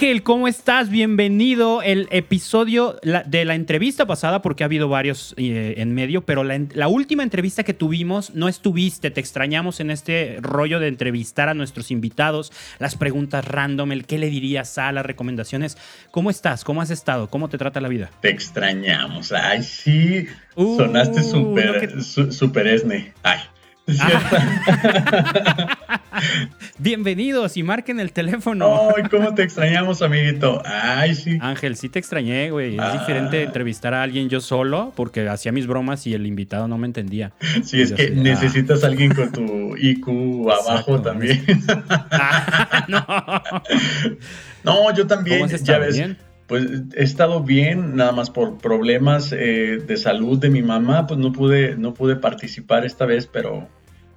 Ángel, ¿cómo estás? Bienvenido. El episodio de la entrevista pasada, porque ha habido varios eh, en medio, pero la, última entrevista que tuvimos no estuviste. Te extrañamos en este rollo de entrevistar a nuestros invitados, las preguntas random, el qué le dirías a las recomendaciones. ¿Cómo estás? ¿Cómo has estado? ¿Cómo te trata la vida? Te extrañamos. Ay, sí. Uh, Sonaste súper, súper esne. Ay. Bienvenidos y marquen el teléfono. Ay, cómo te extrañamos, amiguito. Ay, sí. Ángel, sí te extrañé, güey. Es diferente ah. entrevistar a alguien yo solo porque hacía mis bromas y el invitado no me entendía. Sí, es que ah". necesitas a alguien con tu IQ abajo también. no. no, yo también. ya ves. Pues he estado bien, nada más por problemas eh, de salud de mi mamá, pues no pude, no pude participar esta vez, pero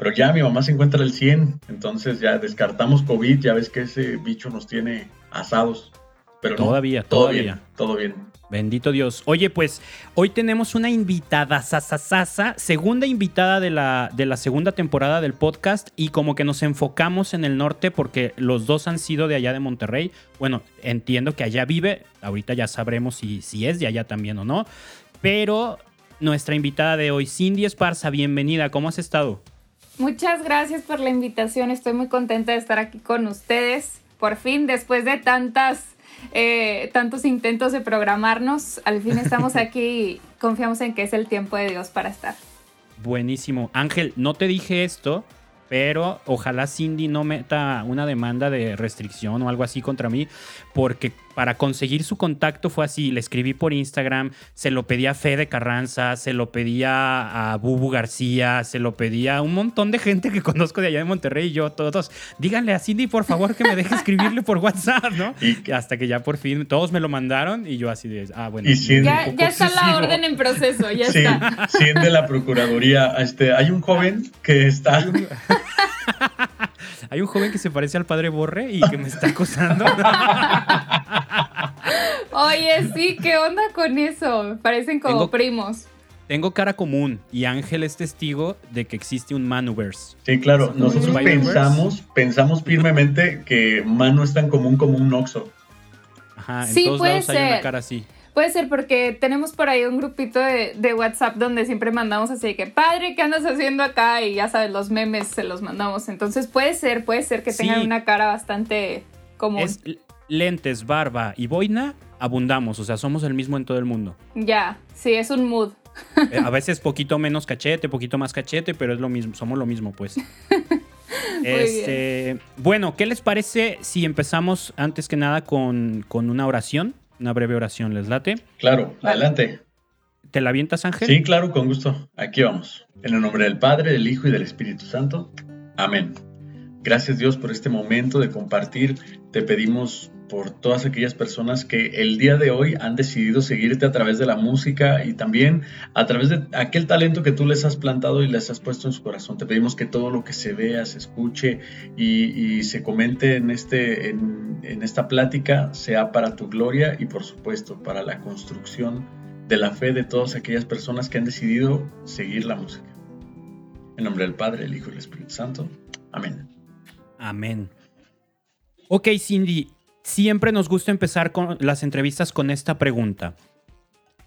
pero ya mi mamá se encuentra el 100, entonces ya descartamos COVID, ya ves que ese bicho nos tiene asados. Pero todavía, todavía. todo bien. Bendito Dios. Oye, pues hoy tenemos una invitada, sasasasa, segunda invitada de la, de la segunda temporada del podcast y como que nos enfocamos en el norte porque los dos han sido de allá de Monterrey. Bueno, entiendo que allá vive, ahorita ya sabremos si, si es de allá también o no, pero nuestra invitada de hoy, Cindy Esparza, bienvenida, ¿cómo has estado? Muchas gracias por la invitación. Estoy muy contenta de estar aquí con ustedes. Por fin, después de tantas, eh, tantos intentos de programarnos, al fin estamos aquí y confiamos en que es el tiempo de Dios para estar. Buenísimo. Ángel, no te dije esto, pero ojalá Cindy no meta una demanda de restricción o algo así contra mí, porque para conseguir su contacto fue así, le escribí por Instagram, se lo pedía a Fede Carranza, se lo pedía a Bubu García, se lo pedía a un montón de gente que conozco de allá de Monterrey y yo, todos, díganle a Cindy por favor que me deje escribirle por WhatsApp, ¿no? Y hasta que ya por fin todos me lo mandaron y yo así de, ah, bueno. ya, está la orden en proceso, ya sí, está. Sí, de la Procuraduría, este, hay un joven que está... Hay un joven que se parece al padre Borre y que me está acosando. Oye, sí, ¿qué onda con eso? Parecen como primos. Tengo cara común y Ángel es testigo de que existe un Manuverse. Sí, claro. Nosotros pensamos, pensamos firmemente que Manu es tan común como un Noxo. Ajá, en todos lados hay una cara así. Puede ser porque tenemos por ahí un grupito de, WhatsApp donde siempre mandamos así que, padre, ¿qué andas haciendo acá? Y ya sabes, los memes se los mandamos. Entonces puede ser, puede ser que tengan una cara bastante común. Es lentes, barba y boina, abundamos. O sea, somos el mismo en todo el mundo. Ya, sí, es un mood. Eh, a veces poquito menos cachete, poquito más cachete, pero es lo mismo, somos lo mismo, pues. este, bueno, ¿qué les parece si empezamos antes que nada con, con una oración? Una breve oración. ¿Les late? Claro, adelante. ¿Te la avientas, Ángel? Sí, claro, con gusto. Aquí vamos. En el nombre del Padre, del Hijo y del Espíritu Santo. Amén. Gracias Dios por este momento de compartir. Te pedimos por todas aquellas personas que el día de hoy han decidido seguirte a través de la música y también a través de aquel talento que tú les has plantado y les has puesto en su corazón. Te pedimos que todo lo que se vea, se escuche y, se comente en, este, en, en esta plática sea para tu gloria y por supuesto para la construcción de la fe de todas aquellas personas que han decidido seguir la música. En nombre del Padre, el Hijo y el Espíritu Santo. Amén. Amén. Ok, Cindy, siempre nos gusta empezar con las entrevistas con esta pregunta.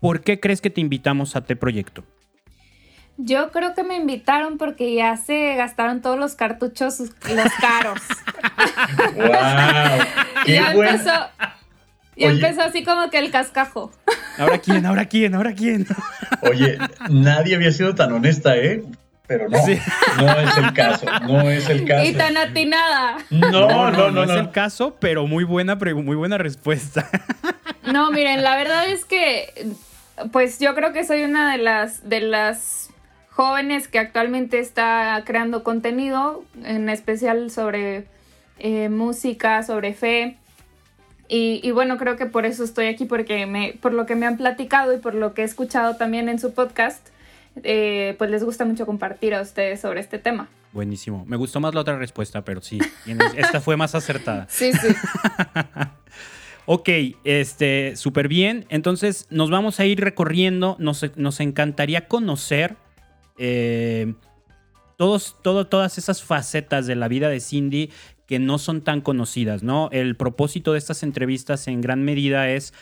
¿Por qué crees que te invitamos a T Proyecto? Yo creo que me invitaron porque ya se gastaron todos los cartuchos, los caros. ¡Wow! ya empezó, ya empezó así como que el cascajo. ¿Ahora quién? ¿Ahora quién? ¿Ahora quién? Oye, nadie había sido tan honesta, ¿eh? Pero no, no es el caso, no es el caso. Y tan atinada. No, no, no, no, es el caso, pero muy buena, muy buena respuesta. No, miren, la verdad es que, pues yo creo que soy una de las, de las jóvenes que actualmente está creando contenido, en especial sobre eh, música, sobre fe. Y, y, bueno, creo que por eso estoy aquí, porque me, por lo que me han platicado y por lo que he escuchado también en su podcast, eh, pues les gusta mucho compartir a ustedes sobre este tema. Buenísimo. Me gustó más la otra respuesta, pero sí, esta fue más acertada. Sí, sí. ok, este, súper bien. Entonces nos vamos a ir recorriendo. Nos, nos encantaría conocer eh, todos, todo, todas esas facetas de la vida de Cindy que no son tan conocidas, ¿no? El propósito de estas entrevistas en gran medida es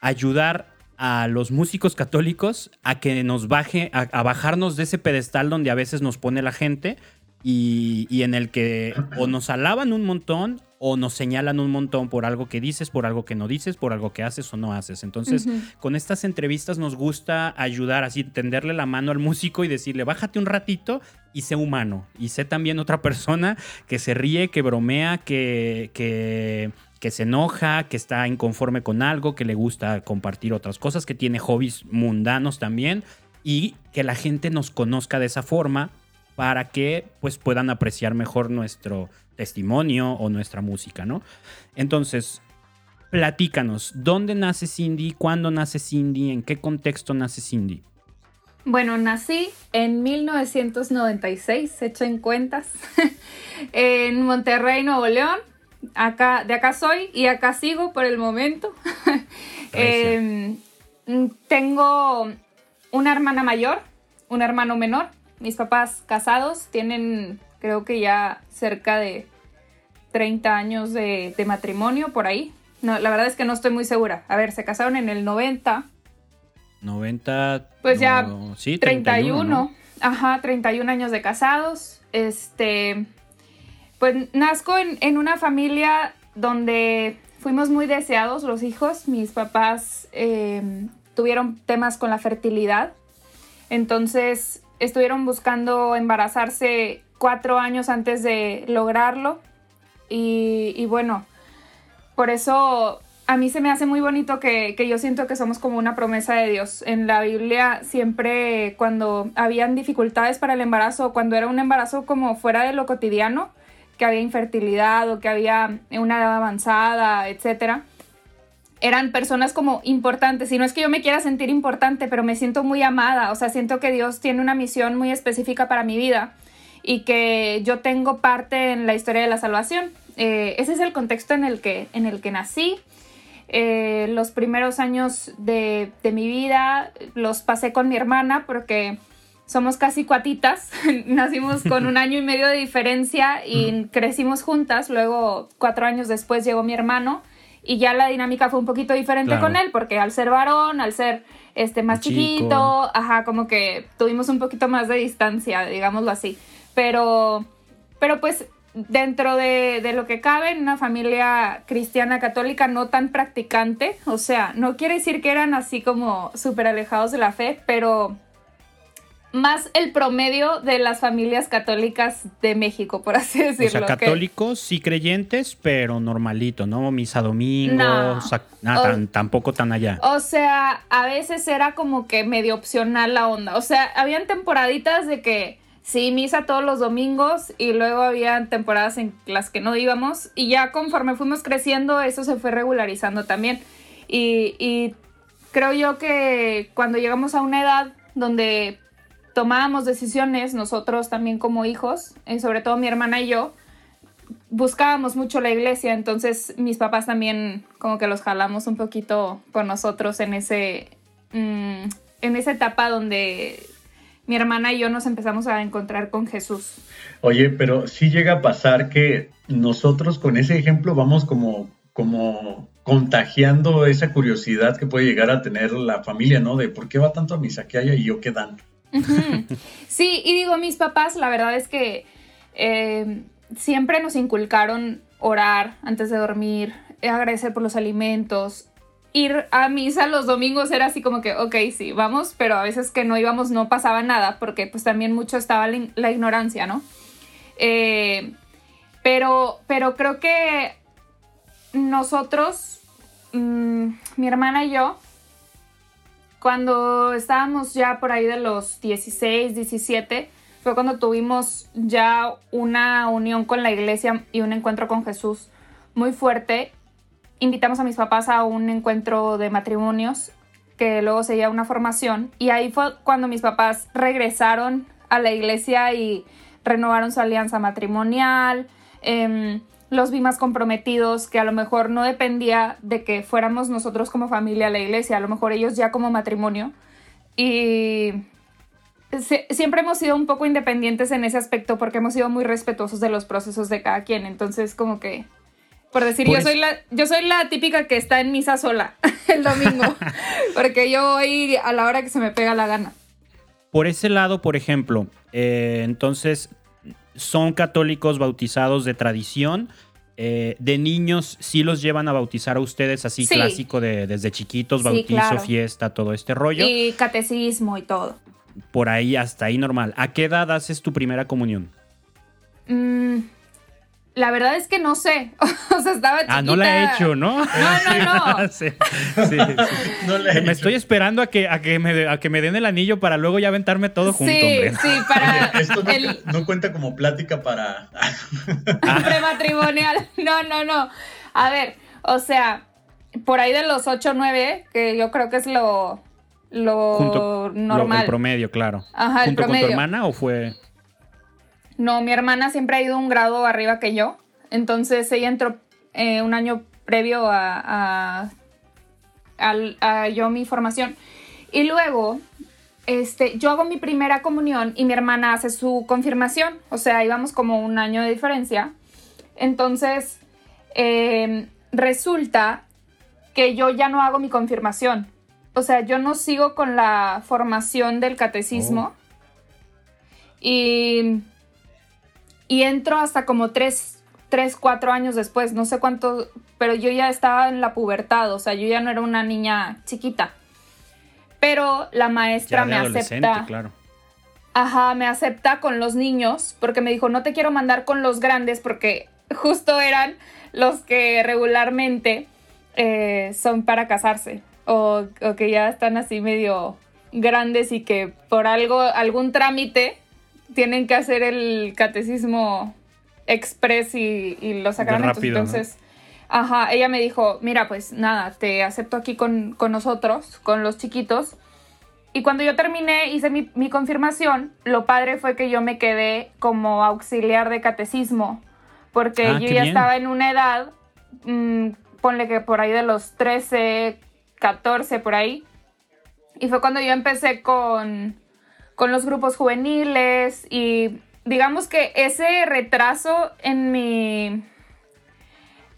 ayudar a los músicos católicos a que nos baje, a, bajarnos de ese pedestal donde a veces nos pone la gente y, y, en el que o nos alaban un montón o nos señalan un montón por algo que dices, por algo que no dices, por algo que haces o no haces. Entonces, con estas entrevistas nos gusta ayudar así, tenderle la mano al músico y decirle, bájate un ratito y sé humano. Y sé también otra persona que se ríe, que bromea, que, que, que se enoja, que está inconforme con algo, que le gusta compartir otras cosas, que tiene hobbies mundanos también. Y que la gente nos conozca de esa forma para que pues puedan apreciar mejor nuestro testimonio o nuestra música, ¿no? Entonces, platícanos, ¿dónde nace Cindy? ¿Cuándo nace Cindy? ¿En qué contexto nace Cindy? Bueno, nací en 1996, hecho en cuentas, en Monterrey, Nuevo León. Acá, de acá soy y acá sigo por el momento. Em, tengo una hermana mayor, un hermano menor mis papás casados, tienen creo que ya cerca de 30 años de, matrimonio por ahí. No, la verdad es que no estoy muy segura. A ver, se casaron en el 90. 90. Pues ya sí, 31. Ajá, 31 años de casados. Este. Pues nazco en, una familia donde fuimos muy deseados los hijos. Mis papás em, tuvieron temas con la fertilidad. Entonces, estuvieron buscando embarazarse cuatro años antes de lograrlo. Y, bueno, por eso a mí se me hace muy bonito que, yo siento que somos como una promesa de Dios. En la Biblia siempre cuando habían dificultades para el embarazo, cuando era un embarazo como fuera de lo cotidiano, que había infertilidad o que había una edad avanzada, etcétera, eran personas como importantes. Y no es que yo me quiera sentir importante, pero me siento muy amada. O sea, siento que Dios tiene una misión muy específica para mi vida y que yo tengo parte en la historia de la salvación. Eh, ese es el contexto en el que, en el que nací. Eh, los primeros años de, de, mi vida los pasé con mi hermana porque somos casi cuatitas. Nacimos con un año y medio de diferencia y crecimos juntas. Luego, cuatro años después, llegó mi hermano y ya la dinámica fue un poquito diferente con él, porque al ser varón, al ser este más chiquito, ajá, como que tuvimos un poquito más de distancia, digámoslo así. Pero, pero pues dentro de, de, lo que cabe en una familia cristiana católica no tan practicante, o sea, no quiere decir que eran así como súper alejados de la fe, pero más el promedio de las familias católicas de México, por así decirlo. O sea, católicos sí creyentes, pero normalito, ¿no? Misa domingo, nada, tampoco tan allá. O sea, a veces era como que medio opcional la onda. O sea, habían temporaditas de que sí, misa todos los domingos y luego había temporadas en las que no íbamos y ya conforme fuimos creciendo eso se fue regularizando también. Y, y creo yo que cuando llegamos a una edad donde tomábamos decisiones nosotros también como hijos, y eh, sobre todo mi hermana y yo, buscábamos mucho la iglesia, entonces mis papás también como que los jalamos un poquito con nosotros en ese mm, en esa etapa donde mi hermana y yo nos empezamos a encontrar con Jesús. Oye, pero sí llega a pasar que nosotros con ese ejemplo vamos como como contagiando esa curiosidad que puede llegar a tener la familia, ¿no? De por qué va tanto a misa que haya y yo qué dan. Sí, y digo, mis papás, la verdad es que eh, siempre nos inculcaron orar antes de dormir, agradecer por los alimentos. Ir a misa los domingos era así como que, ok, sí, vamos, pero a veces que no íbamos no pasaba nada, porque pues también mucho estaba la, ignorancia, ¿no? Eh, pero, pero creo que nosotros, mm, mi hermana y yo, cuando estábamos ya por ahí de los 16, 17, fue cuando tuvimos ya una unión con la iglesia y un encuentro con Jesús muy fuerte. Invitamos a mis papás a un encuentro de matrimonios que luego seguía una formación y ahí fue cuando mis papás regresaron a la iglesia y renovaron su alianza matrimonial. Em, los vi más comprometidos, que a lo mejor no dependía de que fuéramos nosotros como familia a la iglesia, a lo mejor ellos ya como matrimonio. Y, siempre hemos sido un poco independientes en ese aspecto porque hemos sido muy respetuosos de los procesos de cada quien. Entonces, como que, por decir, yo, soy la, yo soy la típica que está en misa sola el domingo, porque yo voy a la hora que se me pega la gana. Por ese lado, por ejemplo, eh, entonces, son católicos bautizados de tradición. Eh, de niños sí los llevan a bautizar a ustedes así clásico de desde chiquitos, bautizo, fiesta, todo este rollo. Y catecismo y todo por ahí, hasta ahí normal. ¿A qué edad haces tu primera comunión? Mm, la verdad es que no sé. o sea, estaba chiquita. Ah, no la he hecho, ¿no? No, no, no. sí, sí, me estoy esperando a que, a, que me, a que me den el anillo para luego ya aventarme todo junto, sí, Sí, para... esto no, cuenta como plática para... Prematrimonial. No, no, no. A ver, o sea, por ahí de los 8 o 9, que yo creo que es lo lo normal. el promedio, claro. Ajá, ¿Junto el promedio. con tu hermana o fue...? No, mi hermana siempre ha ido un grado arriba que yo. Entonces ella entró eh, un año previo a, a, yo mi formación. Y luego, este, yo hago mi primera comunión y mi hermana hace su confirmación. O sea, íbamos como un año de diferencia. Entonces, em, resulta que yo ya no hago mi confirmación o sea, yo no sigo con la formación del catecismo. Oh. Y, y entro hasta como tres, tres, cuatro años después, no sé cuánto, pero yo ya estaba en la pubertad, o sea, yo ya no era una niña chiquita. Pero la maestra me acepta. Claro. Ajá, me acepta con los niños porque me dijo, no te quiero mandar con los grandes porque justo eran los que regularmente eh, son para casarse o, que ya están así medio grandes y que por algo, algún trámite tienen que hacer el catecismo express y, los sacramentos. Entonces, ajá, ella me dijo, mira, pues nada, te acepto aquí con, nosotros, con los chiquitos. Y cuando yo terminé, hice mi, confirmación, lo padre fue que yo me quedé como auxiliar de catecismo, porque ah, yo ya estaba en una edad, mm, ponle que por ahí de los 13, 14 por ahí. Y fue cuando yo empecé con, con los grupos juveniles y digamos que ese retraso en mi,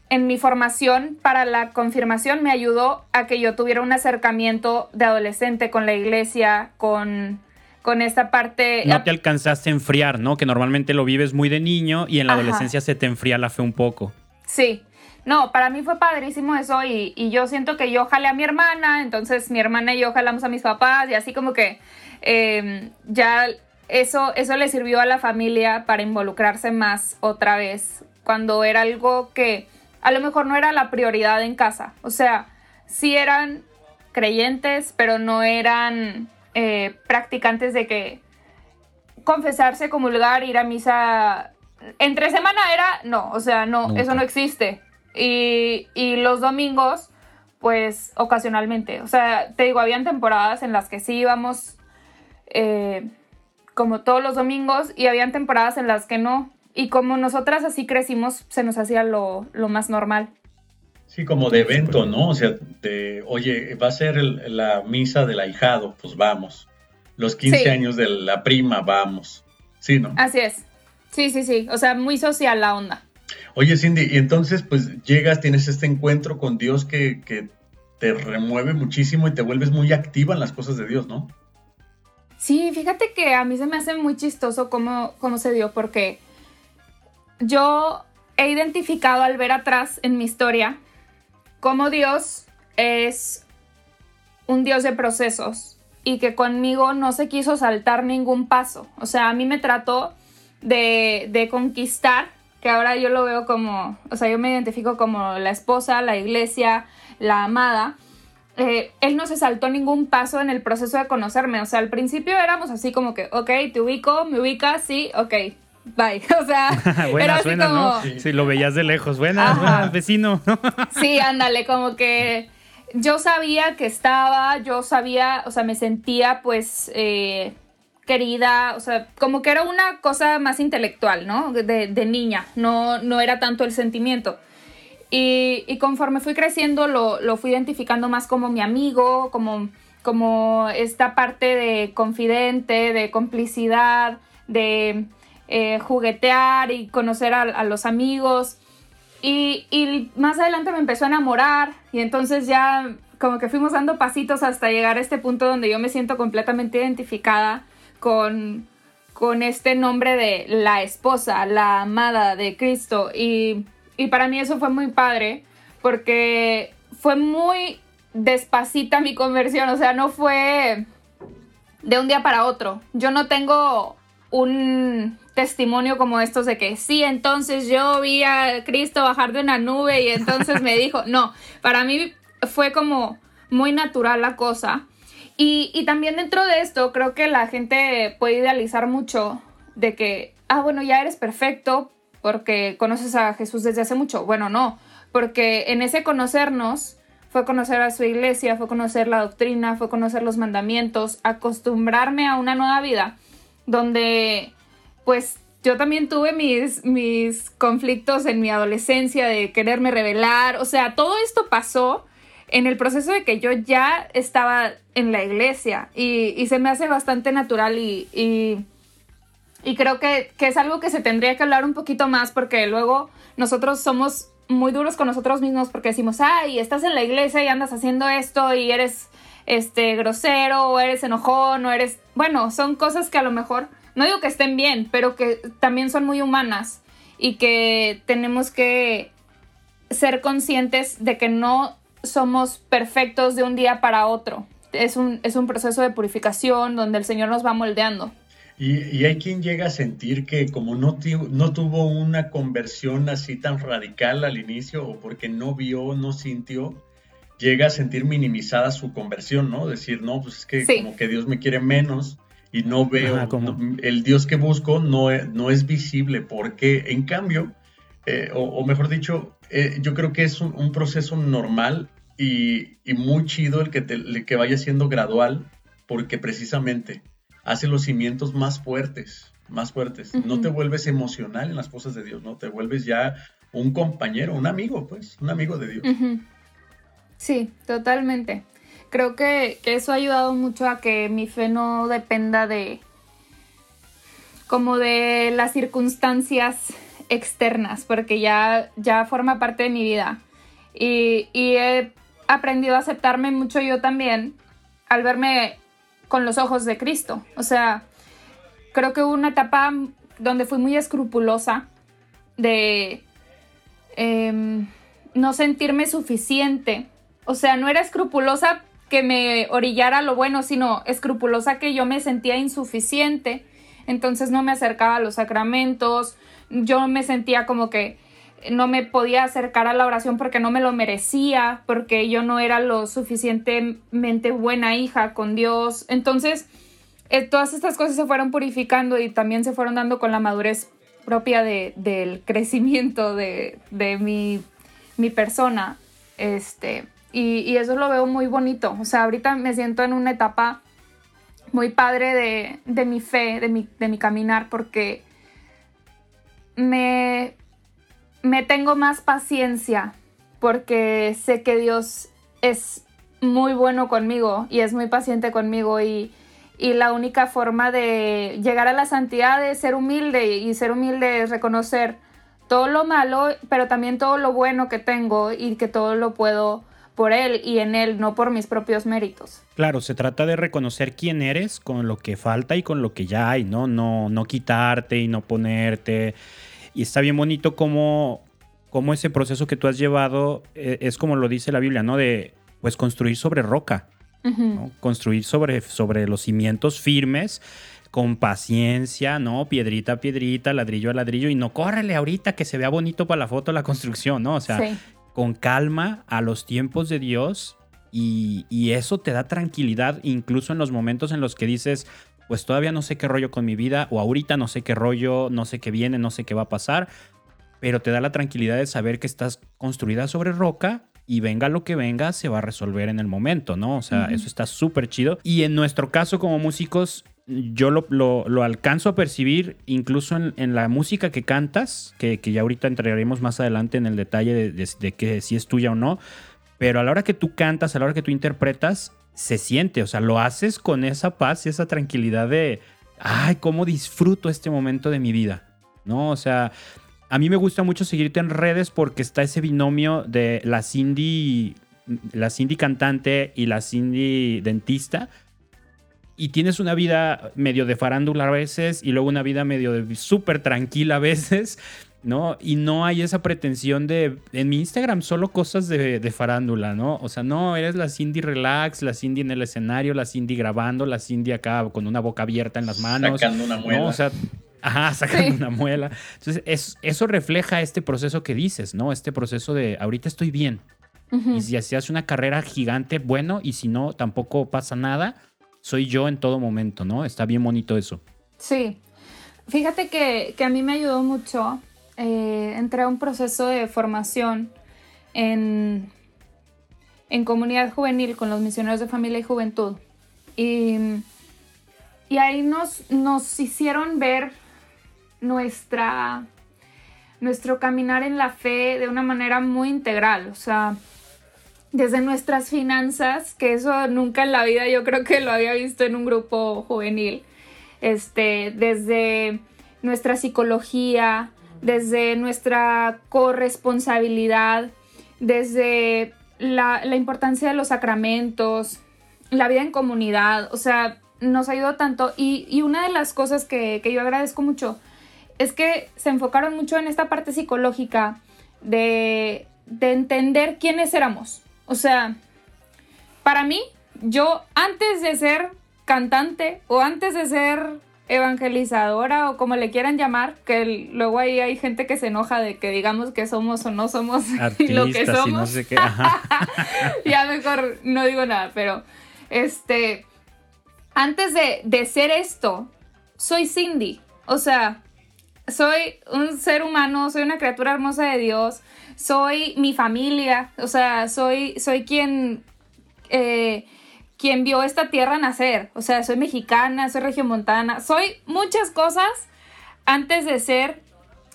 en mi formación para la confirmación me ayudó a que yo tuviera un acercamiento de adolescente con la iglesia, con, con esta parte... No te alcanzaste a enfriar, ¿no? Que normalmente lo vives muy de niño y en la adolescencia se te enfría la fe un poco. Sí, no, para mí fue padrísimo eso y, yo siento que yo jalé a mi hermana, entonces mi hermana y yo jalamos a mis papás y así como que em, ya eso, eso le sirvió a la familia para involucrarse más otra vez cuando era algo que a lo mejor no era la prioridad en casa. O sea, sí eran creyentes, pero no eran eh, practicantes de que confesarse, comulgar, ir a misa. Entre semana era, no, o sea, no, eso no existe. Y, los domingos, pues ocasionalmente. O sea, te digo, habían temporadas en las que sí íbamos eh, como todos los domingos y habían temporadas en las que no. Y como nosotras así crecimos, se nos hacía lo, más normal. Sí, como de evento, ¿no? O sea, de, oye, va a ser la misa del ahijado, pues vamos. Los 15 años de la prima, vamos. Sí, ¿no? Así es. Sí, sí, sí. O sea, muy social la onda. Oye, Cindy, y entonces pues llegas, tienes este encuentro con Dios que, te remueve muchísimo y te vuelves muy activa en las cosas de Dios, ¿no? Sí, fíjate que a mí se me hace muy chistoso cómo, cómo se dio, porque yo he identificado al ver atrás en mi historia cómo Dios es un Dios de procesos y que conmigo no se quiso saltar ningún paso. O sea, a mí me trató de, de conquistar que ahora yo lo veo como, o sea, yo me identifico como la esposa, la iglesia, la amada. Eh, él no se saltó ningún paso en el proceso de conocerme. O sea, al principio éramos así como que, ok, te ubico, me ubicas, sí, ok, bye. O sea, era así como... ¿no? Sí. lo veías de lejos. Buenas, buenas, vecino. sí, ándale, como que yo sabía que estaba, yo sabía, o sea, me sentía pues eh, querida, o sea, como que era una cosa más intelectual, ¿no? De, niña, no, no era tanto el sentimiento. Y, conforme fui creciendo lo, fui identificando más como mi amigo, como como esta parte de confidente, de complicidad, de eh, juguetear y conocer a, los amigos. Y, y, más adelante me empezó a enamorar y entonces ya como que fuimos dando pasitos hasta llegar a este punto donde yo me siento completamente identificada con, con este nombre de la esposa, la amada de Cristo. Y, y para mí eso fue muy padre porque fue muy despacita mi conversión, o sea, no fue de un día para otro. Yo no tengo un testimonio como estos de que sí, entonces yo vi a Cristo bajar de una nube y entonces me dijo, no, para mí fue como muy natural la cosa. Y, y, también dentro de esto creo que la gente puede idealizar mucho de que, ah, bueno, ya eres perfecto porque conoces a Jesús desde hace mucho. Bueno, no, porque en ese conocernos fue conocer a su iglesia, fue conocer la doctrina, fue conocer los mandamientos, acostumbrarme a una nueva vida donde pues yo también tuve mis, mis conflictos en mi adolescencia de quererme revelar, o sea, todo esto pasó en el proceso de que yo ya estaba en la iglesia y, se me hace bastante natural y, y, creo que, que, es algo que se tendría que hablar un poquito más porque luego nosotros somos muy duros con nosotros mismos porque decimos, ay, estás en la iglesia y andas haciendo esto y eres este grosero o eres enojón o eres, bueno, son cosas que a lo mejor no digo que estén bien, pero que también son muy humanas y que tenemos que ser conscientes de que no somos perfectos de un día para otro. Es un, es un proceso de purificación donde el Señor nos va moldeando. Y, hay quien llega a sentir que como no, no tuvo una conversión así tan radical al inicio o porque no vio, no sintió, llega a sentir minimizada su conversión, ¿no? Decir, no, pues es que como que Dios me quiere menos y no veo, el Dios que busco no, no es visible porque en cambio, eh, o, mejor dicho, eh, yo creo que es un, proceso normal y, muy chido el que, que vaya siendo gradual porque precisamente hace los cimientos más fuertes, más fuertes. No te vuelves emocional en las cosas de Dios, ¿no? Te vuelves ya un compañero, un amigo, pues, un amigo de Dios. Sí, totalmente. Creo que, eso ha ayudado mucho a que mi fe no dependa de como de las circunstancias externas, porque ya, ya forma parte de mi vida. Y, y he aprendido a aceptarme mucho yo también al verme con los ojos de Cristo. O sea, creo que hubo una etapa donde fui muy escrupulosa de em, no sentirme suficiente. O sea, no era escrupulosa que me orillara lo bueno, sino escrupulosa que yo me sentía insuficiente. Entonces no me acercaba a los sacramentos. Yo me sentía como que no me podía acercar a la oración porque no me lo merecía, porque yo no era lo suficientemente buena hija con Dios. Entonces, eh, todas estas cosas se fueron purificando y también se fueron dando con la madurez propia del crecimiento de, mi, persona. Este, y, eso lo veo muy bonito. O sea, ahorita me siento en una etapa muy padre de, mi fe, de mi, de mi caminar, porque me, me tengo más paciencia porque sé que Dios es muy bueno conmigo y es muy paciente conmigo y, la única forma de llegar a la santidad es ser humilde y ser humilde es reconocer todo lo malo, pero también todo lo bueno que tengo y que todo lo puedo por Él y en Él, no por mis propios méritos. Claro, se trata de reconocer quién eres con lo que falta y con lo que ya hay, ¿no? No, no quitarte y no ponerte y está bien bonito cómo, cómo ese proceso que tú has llevado eh, es como lo dice la Biblia, ¿no? De pues construir sobre roca, construir sobre, sobre los cimientos firmes con paciencia, ¿no? Piedrita a piedrita, ladrillo a ladrillo, y no córrele ahorita que se vea bonito para la foto la construcción, ¿no? O sea, con calma a los tiempos de Dios y, y, eso te da tranquilidad incluso en los momentos en los que dices, pues todavía no sé qué rollo con mi vida o ahorita no sé qué rollo, no sé qué viene, no sé qué va a pasar, pero te da la tranquilidad de saber que estás construida sobre roca y venga lo que venga, se va a resolver en el momento, ¿no? O sea, eso está súper chido. Y en nuestro caso como músicos, yo lo, lo, alcanzo a percibir incluso en, la música que cantas, que, que, ya ahorita entraremos más adelante en el detalle de, de, que si es tuya o no, pero a la hora que tú cantas, a la hora que tú interpretas, se siente, o sea, lo haces con esa paz y esa tranquilidad de, ay, cómo disfruto este momento de mi vida, ¿no? O sea, a mí me gusta mucho seguirte en redes porque está ese binomio de la Cindy, la Cindy cantante y la Cindy dentista. Y tienes una vida medio de farándula a veces y luego una vida medio de súper tranquila a veces. ¿No? Y no hay esa pretensión de, en mi Instagram solo cosas de, farándula, ¿no? O sea, no, eres la Cindy relax, la Cindy en el escenario, la Cindy grabando, la Cindy acá con una boca abierta en las manos. Sacando una muela. O sea, ajá, sacando una muela. Entonces, eso refleja este proceso que dices, ¿no? Este proceso de, ahorita estoy bien. Y si hace una carrera gigante, bueno, y si no, tampoco pasa nada. Soy yo en todo momento, ¿no? Está bien bonito eso. Sí. Fíjate que, que a mí me ayudó mucho eh, entré a un proceso de formación en, en comunidad juvenil con los misioneros de familia y juventud. Y, y ahí nos, nos hicieron ver nuestra, nuestro caminar en la fe de una manera muy integral. O sea, desde nuestras finanzas, que eso nunca en la vida yo creo que lo había visto en un grupo juvenil. Este, desde nuestra psicología, desde nuestra corresponsabilidad, desde la, importancia de los sacramentos, la vida en comunidad, o sea, nos ayudó tanto. Y, una de las cosas que, yo agradezco mucho es que se enfocaron mucho en esta parte psicológica de, de entender quiénes éramos. O sea, para mí, yo antes de ser cantante o antes de ser evangelizadora o como le quieran llamar, que luego ahí hay gente que se enoja de que digamos que somos o no somos lo que somos. ya mejor no digo nada, pero este, antes de, de ser esto, soy Cindy. O sea, soy un ser humano, soy una criatura hermosa de Dios, soy mi familia, o sea, soy, soy quien... Eh, quien vio esta tierra nacer. O sea, soy mexicana, soy regiomontana, soy muchas cosas antes de ser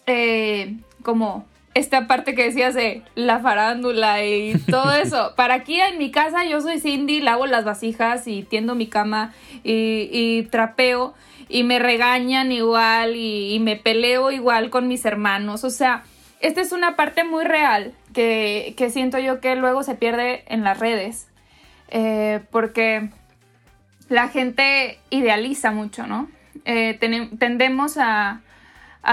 eh, como esta parte que decías de la farándula y todo eso. Para aquí en mi casa yo soy Cindy, lavo las vasijas y tiendo mi cama y, trapeo y me regañan igual y, y, me peleo igual con mis hermanos. O sea, esta es una parte muy real que, que siento yo que luego se pierde en las redes. Eh, porque la gente idealiza mucho, ¿no? Eh, tendemos a,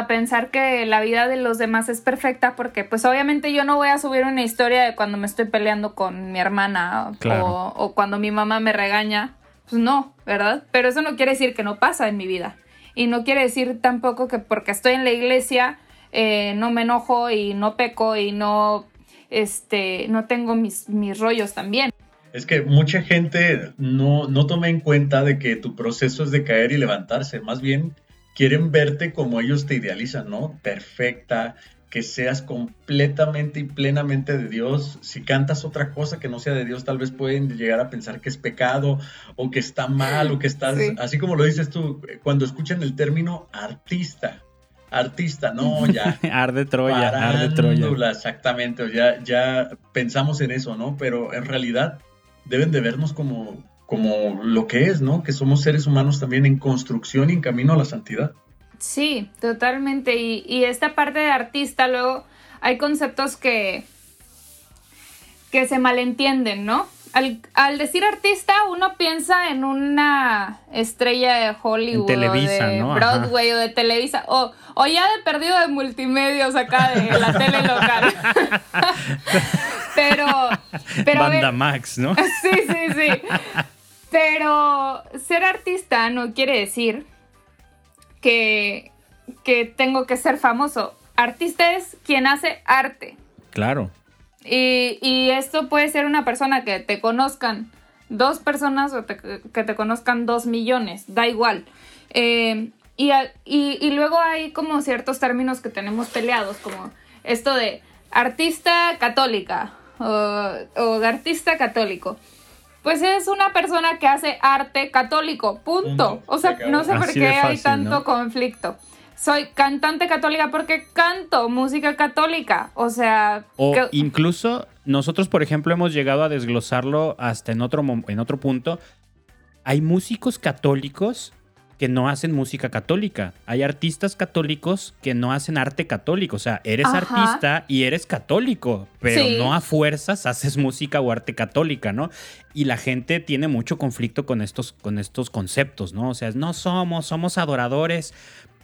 pensar que la vida de los demás es perfecta porque pues obviamente yo no voy a subir una historia de cuando me estoy peleando con mi hermana o, cuando mi mamá me regaña. Pues no, ¿verdad? Pero eso no quiere decir que no pasa en mi vida. Y no quiere decir tampoco que porque estoy en la iglesia eh, no me enojo y no peco y no, este, no tengo mis, mis rollos también. Es que mucha gente no, no toma en cuenta de que tu proceso es de caer y levantarse. Más bien quieren verte como ellos te idealizan, ¿no? Perfecta, que seas completamente y plenamente de Dios. Si cantas otra cosa que no sea de Dios, tal vez pueden llegar a pensar que es pecado o que está mal o que estás, así como lo dices tú, cuando escuchan el término artista. Artista, no, ya. arde Troya, arde Troya. Exactamente, ya, ya pensamos en eso, ¿no? Pero en realidad deben de vernos como, como lo que es, ¿no? Que somos seres humanos también en construcción y en camino a la santidad. Sí, totalmente. Y, esta parte de artista, luego hay conceptos que, que se malentienden, ¿no? Al, decir artista, uno piensa en una estrella de Hollywood, de Broadway o de Televisa, o, o ya de perdido de multimedios acá de la tele local. pero, pero. Banda Max, ¿no? sí, sí, sí. Pero ser artista no quiere decir que, que tengo que ser famoso. Artista es quien hace arte. Claro. Y, esto puede ser una persona que te conozcan dos personas o que te conozcan dos millones, da igual. Eh, y, y, luego hay como ciertos términos que tenemos peleados, como esto de artista católica o, de artista católico. Pues es una persona que hace arte católico, punto. O sea, no sé por qué hay tanto conflicto. soy cantante católica porque canto música católica. O sea. O incluso nosotros, por ejemplo, hemos llegado a desglosarlo hasta en otro, en otro punto. Hay músicos católicos que no hacen música católica. Hay artistas católicos que no hacen arte católico. O sea, eres artista y eres católico, pero no a fuerzas haces música o arte católica, ¿no? Y la gente tiene mucho conflicto con estos, con estos conceptos, ¿no? O sea, no somos, somos adoradores.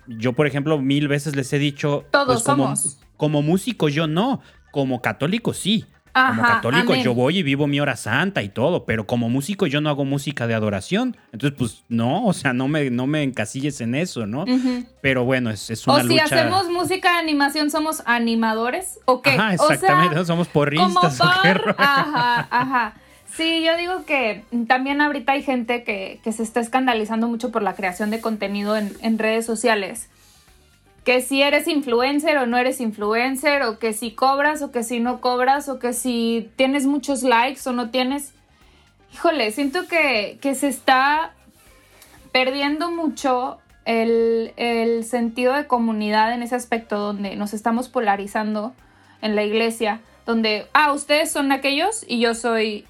Yo, por ejemplo, mil veces les he dicho. Todos pues, como, somos. Como músico, yo no. Como católico, sí como católico yo voy y vivo mi hora santa y todo, pero como músico yo no hago música de adoración. Entonces, pues no, o sea, no me, no me encasilles en eso, ¿no? Pero bueno, es, es una lucha. O si hacemos música de animación, ¿somos animadores o qué? Ajá, exactamente, somos porristas. Ajá, ajá. Sí, yo digo que también ahorita hay gente que, que, se está escandalizando mucho por la creación de contenido en, en redes sociales que si eres influencer o no eres influencer, o que si cobras o que si no cobras, o que si tienes muchos likes o no tienes. Híjole, siento que, se está perdiendo mucho el, el, sentido de comunidad en ese aspecto donde nos estamos polarizando en la iglesia, donde, ah, ustedes son aquellos y yo soy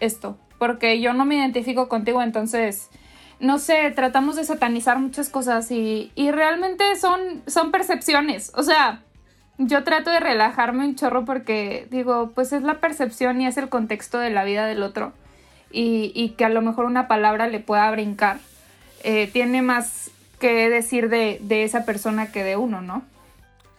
esto, porque yo no me identifico contigo, entonces no sé, tratamos de satanizar muchas cosas y, realmente son, son percepciones. O sea, yo trato de relajarme un chorro porque digo, pues es la percepción y es el contexto de la vida del otro. Y, que a lo mejor una palabra le pueda brincar. Eh, tiene más que decir de, de esa persona que de uno, ¿no?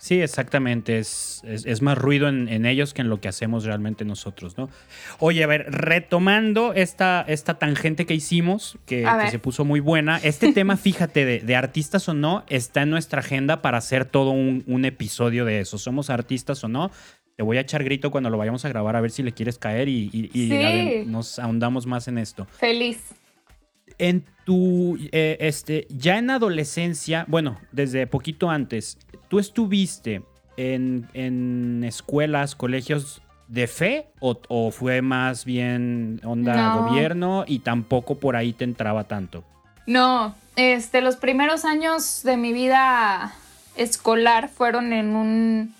Sí, exactamente. Es, es, más ruido en, ellos que en lo que hacemos realmente nosotros, ¿no? Oye, a ver, retomando esta, esta tangente que hicimos, que, se puso muy buena, este tema, fíjate, de, artistas o no, está en nuestra agenda para hacer todo un, episodio de eso. ¿Somos artistas o no? Te voy a echar grito cuando lo vayamos a grabar a ver si le quieres caer y, nos ahondamos más en esto. Feliz. En tu, eh, este, ya en adolescencia, bueno, desde poquito antes, ¿Tú estuviste en, escuelas, colegios de fe o, fue más bien onda gobierno y tampoco por ahí te entraba tanto? No, este, los primeros años de mi vida escolar fueron en un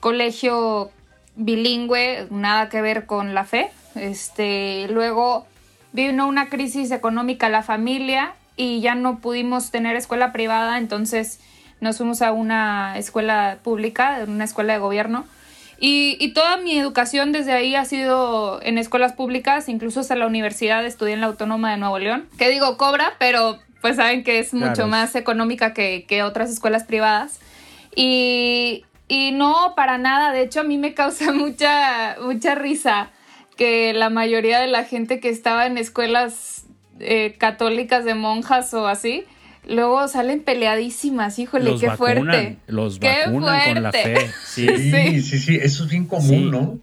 colegio bilingüe, nada que ver con la fe. Este, luego vino una crisis económica a la familia y ya no pudimos tener escuela privada, entonces nos fuimos a una escuela pública, una escuela de gobierno. Y, toda mi educación desde ahí ha sido en escuelas públicas, incluso hasta la universidad estudié en la Autónoma de Nuevo León, que digo cobra, pero pues saben que es mucho más económica que, otras escuelas privadas. Y, no, para nada, de hecho a mí me causa mucha, mucha risa que la mayoría de la gente que estaba en escuelas eh, católicas de monjas o así, luego salen peleadísimas, híjole, qué fuerte. Los vacunan con la fe. Sí. sí, sí, eso es bien común, ¿no?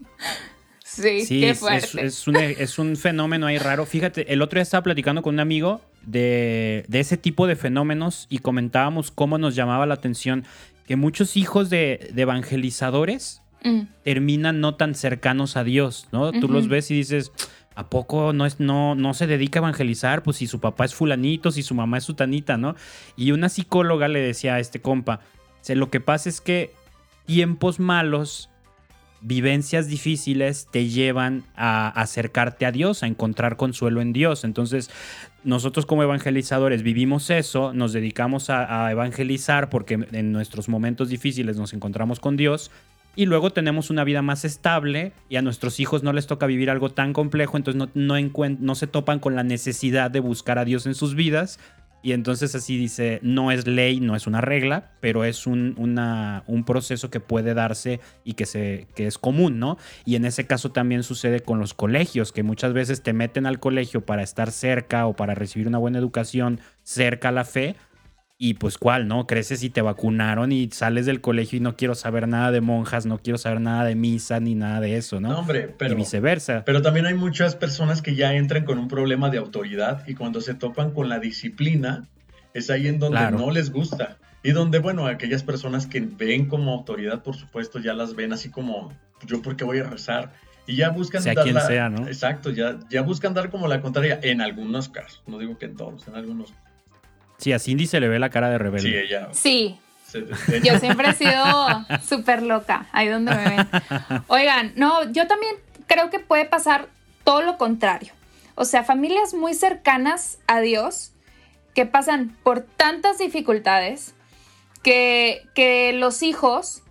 Sí, qué fuerte. Es, un, es, un, fenómeno ahí raro. Fíjate, el otro día estaba platicando con un amigo de, de, ese tipo de fenómenos y comentábamos cómo nos llamaba la atención que muchos hijos de, evangelizadores mm. terminan no tan cercanos a Dios, ¿no? Tú los ves y dices ¿A poco no, es, no, no se dedica a evangelizar? Pues si su papá es fulanito, si su mamá es sutanita, ¿no? Y una psicóloga le decía a este compa, lo que pasa es que tiempos malos, vivencias difíciles te llevan a acercarte a Dios, a encontrar consuelo en Dios. Entonces, nosotros como evangelizadores vivimos eso, nos dedicamos a, a evangelizar porque en nuestros momentos difíciles nos encontramos con Dios y luego tenemos una vida más estable y a nuestros hijos no les toca vivir algo tan complejo, entonces no, no, no se topan con la necesidad de buscar a Dios en sus vidas. Y entonces así dice, no es ley, no es una regla, pero es un, un proceso que puede darse y que, se, que es común, ¿no? Y en ese caso también sucede con los colegios, que muchas veces te meten al colegio para estar cerca o para recibir una buena educación cerca a la fe, y pues cuál, ¿no? Creces y te vacunaron y sales del colegio y no quiero saber nada de monjas, no quiero saber nada de misa ni nada de eso, ¿no? No, hombre, pero... Y viceversa. Pero también hay muchas personas que ya entran con un problema de autoridad y cuando se topan con la disciplina, es ahí en donde no les gusta. Y donde, bueno, aquellas personas que ven como autoridad, por supuesto, ya las ven así como, yo porque voy a rezar. Y ya buscan sea quien sea, ¿no? Exacto, ya, ya buscan dar como la contraria en algunos casos. No digo que en todos, en algunos Sí, a Cindy se le ve la cara de rebelde. Sí, ella. Sí. Yo siempre he sido súper loca, ahí donde me ven. Oigan, no, yo también creo que puede pasar todo lo contrario. O sea, familias muy cercanas a Dios que pasan por tantas dificultades que, que los hijos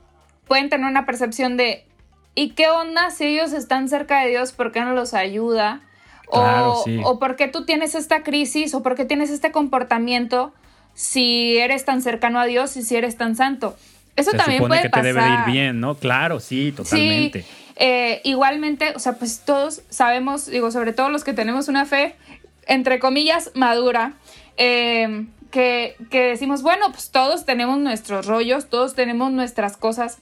pueden tener una percepción de, ¿y qué onda si ellos están cerca de Dios? ¿Por qué no los ayuda? O, o por qué tú tienes esta crisis o por qué tienes este comportamiento si eres tan cercano a Dios y si eres tan santo. Eso también puede que te debe ir bien, ¿no? Claro, sí, totalmente. Eh, igualmente, o sea, pues todos sabemos, digo, sobre todo los que tenemos una fe, entre comillas, madura, eh, que, que, decimos, bueno, pues todos tenemos nuestros rollos, todos tenemos nuestras cosas.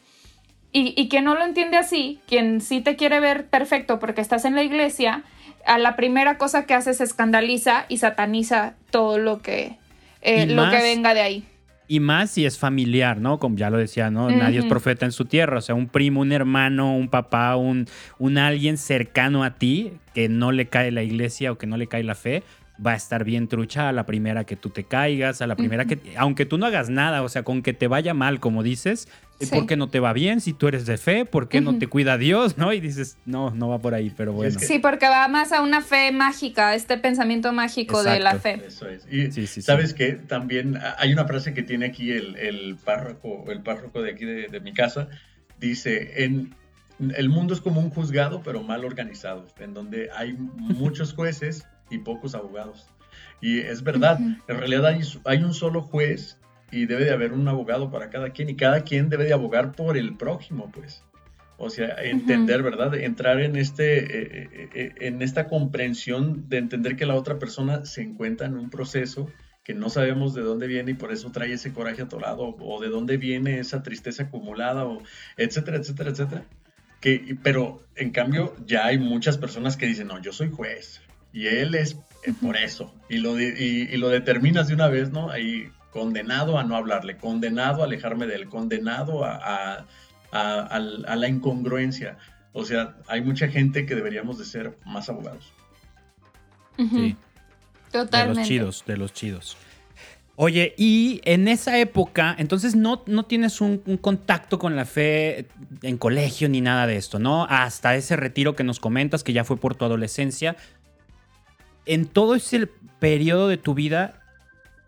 Y, y quien no lo entiende así, quien sí te quiere ver perfecto porque estás en la iglesia, a la primera cosa que hace se escandaliza y sataniza todo lo que, eh, lo que venga de ahí. Y más si es familiar, ¿no? Como ya lo decía, ¿no? Nadie es profeta en su tierra. O sea, un primo, un hermano, un papá, un, un alguien cercano a ti que no le cae la iglesia o que no le cae la fe, va a estar bien trucha a la primera que tú te caigas, a la primera que, aunque tú no hagas nada, o sea, con que te vaya mal, como dices, ¿por qué no te va bien si tú eres de fe? ¿Por qué no te cuida Dios? ¿No? Y dices, no, no va por ahí, pero bueno. Sí, porque va más a una fe mágica, este pensamiento mágico de la fe. Eso es. Y sabes que también hay una frase que tiene aquí el, el párroco, el párroco de aquí de, de mi casa, dice, en, el mundo es como un juzgado, pero mal organizado, en donde hay muchos jueces y pocos abogados. Y es verdad, en realidad hay, un solo juez y debe de haber un abogado para cada quien y cada quien debe de abogar por el prójimo, pues. O sea, entender, ¿verdad? Entrar en, este, eh, eh, eh, en esta comprensión de entender que la otra persona se encuentra en un proceso que no sabemos de dónde viene y por eso trae ese coraje atorado o de dónde viene esa tristeza acumulada o etcétera, etcétera, etcétera. Que, pero en cambio ya hay muchas personas que dicen, no, yo soy juez, y él es eh, por eso. Y lo, y, lo determinas de una vez, ¿no? Ahí condenado a no hablarle, condenado a alejarme de él, condenado a, la incongruencia. O sea, hay mucha gente que deberíamos de ser más abogados. Sí. Totalmente. De los chidos, de los chidos. Oye, y en esa época, entonces no, no tienes un, un, contacto con la fe en colegio ni nada de esto, ¿no? Hasta ese retiro que nos comentas, que ya fue por tu adolescencia, en todo ese periodo de tu vida,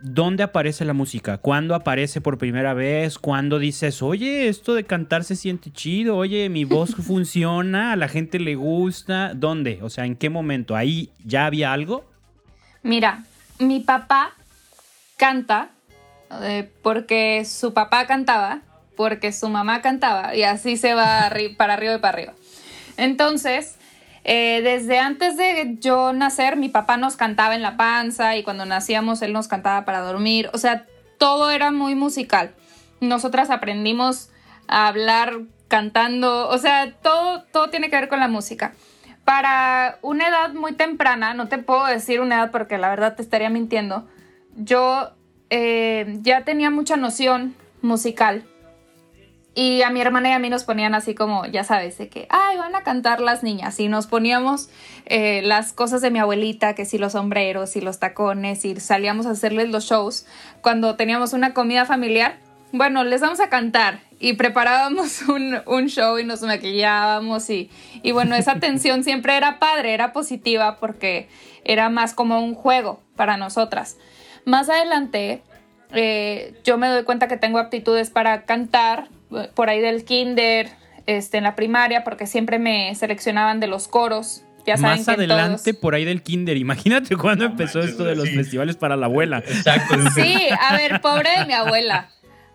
¿dónde aparece la música? ¿Cuándo aparece por primera vez? ¿Cuándo dices, oye, esto de cantar se siente chido? Oye, mi voz funciona, a la gente le gusta. ¿Dónde? O sea, ¿en qué momento? ¿Ahí ya había algo? Mira, mi papá canta eh, porque su papá cantaba, porque su mamá cantaba y así se va para arriba y para arriba. Entonces, eh, desde antes de yo nacer, mi papá nos cantaba en la panza y cuando nacíamos él nos cantaba para dormir. O sea, todo era muy musical. Nosotras aprendimos a hablar cantando, o sea, todo, todo tiene que ver con la música. Para una edad muy temprana, no te puedo decir una edad porque la verdad te estaría mintiendo, yo eh, ya tenía mucha noción musical y a mi hermana y a mí nos ponían así como, ya sabes, de que, ay, van a cantar las niñas. Y nos poníamos eh, las cosas de mi abuelita, que si los sombreros y los tacones, y salíamos a hacerles los shows. Cuando teníamos una comida familiar, bueno, les vamos a cantar. Y preparábamos un, un show y nos maquillábamos. Y, y bueno, esa tensión siempre era padre, era positiva, porque era más como un juego para nosotras. Más adelante, eh, yo me doy cuenta que tengo aptitudes para cantar por ahí del kinder, este, en la primaria, porque siempre me seleccionaban de los coros. Ya saben Más adelante, por ahí del kinder. Imagínate cuando empezó esto de los festivales para la abuela. Exacto. Sí, a ver, pobre de mi abuela.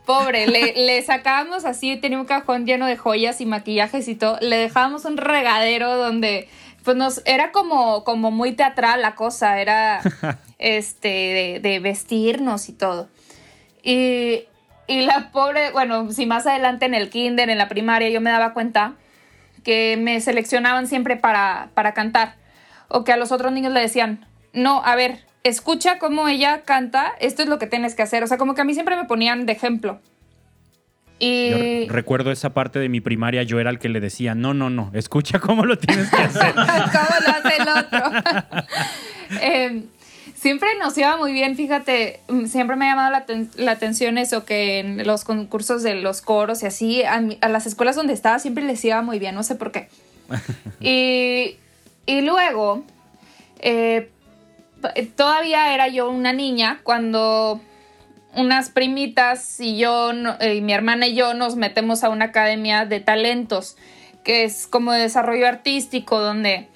Pobre, le, sacábamos así, tenía un cajón lleno de joyas y maquillajes y todo. Le dejábamos un regadero donde, pues nos, era como, como muy teatral la cosa, era este, de, de vestirnos y todo. Y y la pobre, bueno, si más adelante en el kinder, en la primaria, yo me daba cuenta que me seleccionaban siempre para, para cantar. O que a los otros niños le decían, no, a ver, escucha cómo ella canta, esto es lo que tienes que hacer. O sea, como que a mí siempre me ponían de ejemplo. Y... recuerdo esa parte de mi primaria, yo era el que le decía, no, no, no, escucha cómo lo tienes que hacer. ¿Cómo lo hace el otro? eh, siempre nos iba muy bien, fíjate, mm, siempre me ha llamado la, atención eso, que en los concursos de los coros y así, a, las escuelas donde estaba siempre les iba muy bien, no sé por qué. y, y, luego, eh, todavía era yo una niña cuando unas primitas y yo, y mi hermana y yo nos metemos a una academia de talentos, que es como de desarrollo artístico, donde...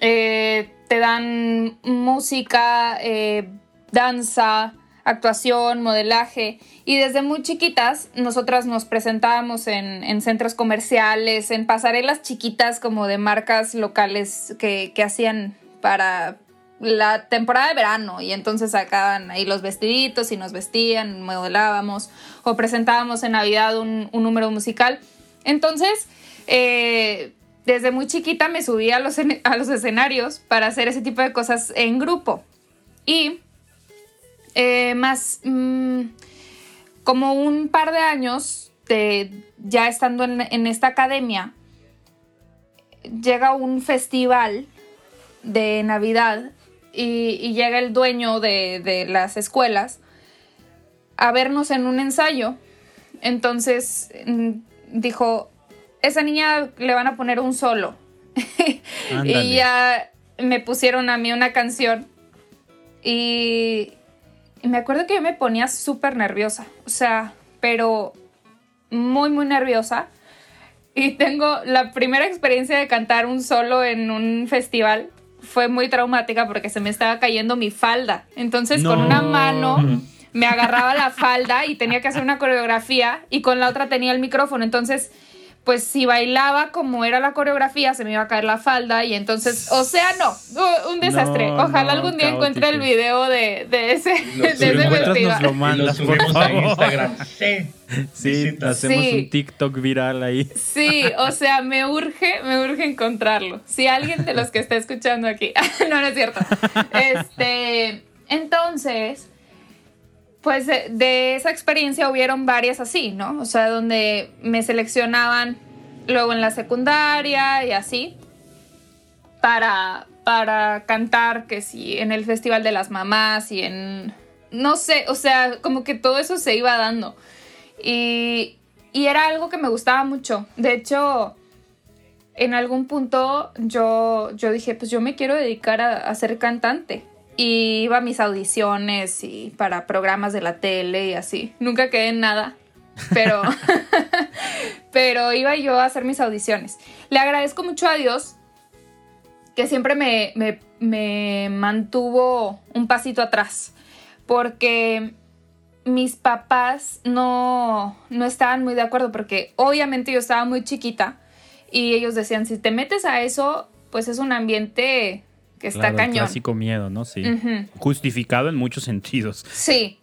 Eh, te dan música, eh, danza, actuación, modelaje. Y desde muy chiquitas, nosotras nos presentábamos en, centros comerciales, en pasarelas chiquitas como de marcas locales que, hacían para la temporada de verano. Y entonces sacaban ahí los vestiditos y nos vestían, modelábamos o presentábamos en Navidad un, número musical. Entonces, eh, desde muy chiquita me subí a los, a los escenarios para hacer ese tipo de cosas en grupo. Y eh, más, mm, como un par de años de, ya estando en, esta academia, llega un festival de Navidad y, llega el dueño de, de, las escuelas a vernos en un ensayo. Entonces mm, dijo, esa niña le van a poner un solo. y ya me pusieron a mí una canción. Y, me acuerdo que yo me ponía súper nerviosa. O sea, pero muy, muy nerviosa. Y tengo la primera experiencia de cantar un solo en un festival. Fue muy traumática porque se me estaba cayendo mi falda. Entonces, con una mano me agarraba la falda y tenía que hacer una coreografía y con la otra tenía el micrófono. Entonces, pues si bailaba como era la coreografía, se me iba a caer la falda y entonces, o sea, no, un desastre. Ojalá algún día encuentre el video de, ese, de ese Nos lo mandas, por favor. Instagram. Sí, hacemos un TikTok viral ahí. Sí, o sea, me urge, me urge encontrarlo. Si alguien de los que está escuchando aquí, no, no es cierto. Este, entonces, pues de, esa experiencia hubieron varias así, ¿no? O sea, donde me seleccionaban luego en la secundaria y así para, para cantar, que sí, en el Festival de las Mamás y en... No sé, o sea, como que todo eso se iba dando. Y, y era algo que me gustaba mucho. De hecho, en algún punto yo, yo dije, pues yo me quiero dedicar a, a ser cantante y iba a mis audiciones y para programas de la tele y así. Nunca quedé en nada, pero, pero iba yo a hacer mis audiciones. Le agradezco mucho a Dios que siempre me, me mantuvo un pasito atrás, porque mis papás no, no estaban muy de acuerdo, porque obviamente yo estaba muy chiquita y ellos decían, si te metes a eso, pues es un ambiente que está cañón. clásico miedo, ¿no? Sí. Justificado en muchos sentidos. Sí.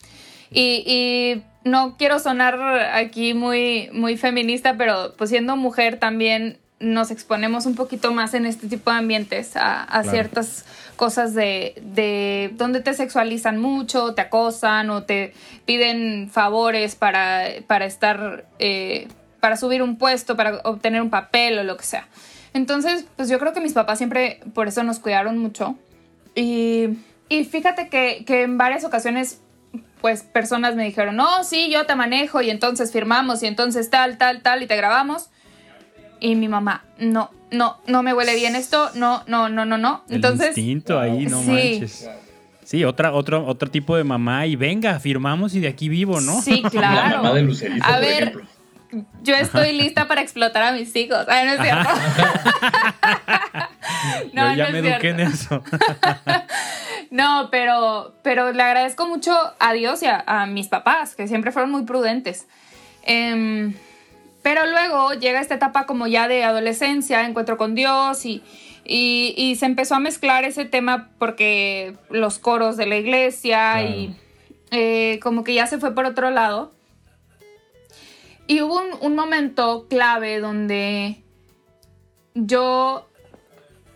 Y, no quiero sonar aquí muy, muy feminista, pero pues siendo mujer también nos exponemos un poquito más en este tipo de ambientes a, ciertas cosas de, de, donde te sexualizan mucho, te acosan o te piden favores para, para estar, eh, para subir un puesto, para obtener un papel o lo que sea. Entonces, pues yo creo que mis papás siempre por eso nos cuidaron mucho. Y, y fíjate que, que en varias ocasiones pues personas me dijeron, no, sí, yo te manejo y entonces firmamos y entonces tal, tal, tal y te grabamos. Y mi mamá, no, no, no me huele bien esto, no, no, no, no, no. Entonces, El instinto ahí, no sí. manches. Sí, otra, otro, otro tipo de mamá y venga, firmamos y de aquí vivo, ¿no? Sí, claro. La mamá de Lucerito, a ver, yo estoy lista para explotar a mis hijos. Ay, no es cierto. no, yo ya me eduqué en eso. no, pero, pero le agradezco mucho a Dios y a, mis papás, que siempre fueron muy prudentes. Em, pero luego llega esta etapa como ya de adolescencia, encuentro con Dios y, y, se empezó a mezclar ese tema porque los coros de la iglesia y eh, como que ya se fue por otro lado. Y hubo un, momento clave donde yo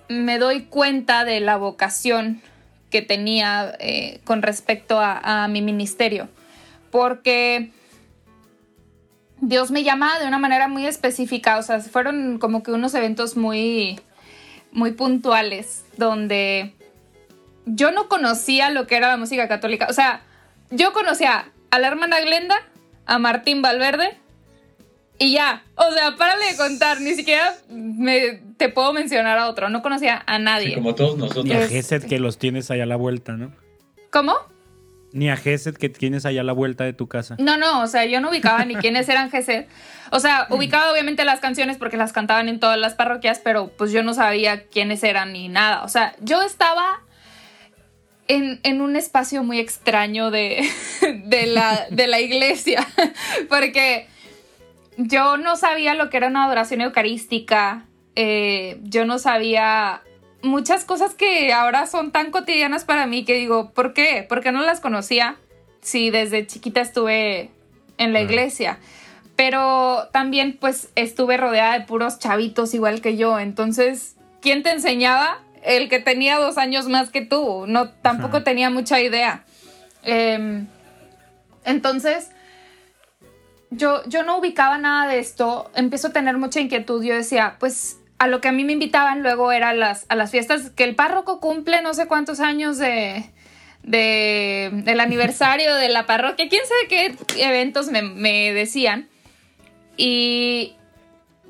me doy cuenta de la vocación que tenía eh, con respecto a, mi ministerio. Porque Dios me llama de una manera muy específica. O sea, fueron como que unos eventos muy, muy puntuales donde yo no conocía lo que era la música católica. O sea, yo conocía a la hermana Glenda, a Martín Valverde y ya. O sea, párale de contar, ni siquiera me, te puedo mencionar a otro. No conocía a nadie. como todos nosotros. Ni a Geset que los tienes allá a la vuelta, ¿no? ¿Cómo? Ni a Geset que tienes allá a la vuelta de tu casa. No, no, o sea, yo no ubicaba ni quiénes eran Geset. O sea, ubicaba obviamente las canciones porque las cantaban en todas las parroquias, pero pues yo no sabía quiénes eran ni nada. O sea, yo estaba en, un espacio muy extraño de, la, de la iglesia, porque yo no sabía lo que era una adoración eucarística, eh, yo no sabía muchas cosas que ahora son tan cotidianas para mí que digo, ¿por qué? ¿Por qué no las conocía si desde chiquita estuve en la iglesia? Pero también pues estuve rodeada de puros chavitos igual que yo, entonces, ¿quién te enseñaba? el que tenía dos años más que tú, no, tampoco tenía mucha idea. Em, entonces, yo, yo no ubicaba nada de esto, empiezo a tener mucha inquietud, yo decía, pues a lo que a mí me invitaban luego era las, a las fiestas, que el párroco cumple no sé cuántos años de, de, del aniversario de la parroquia, quién sabe qué eventos me, me decían. Y,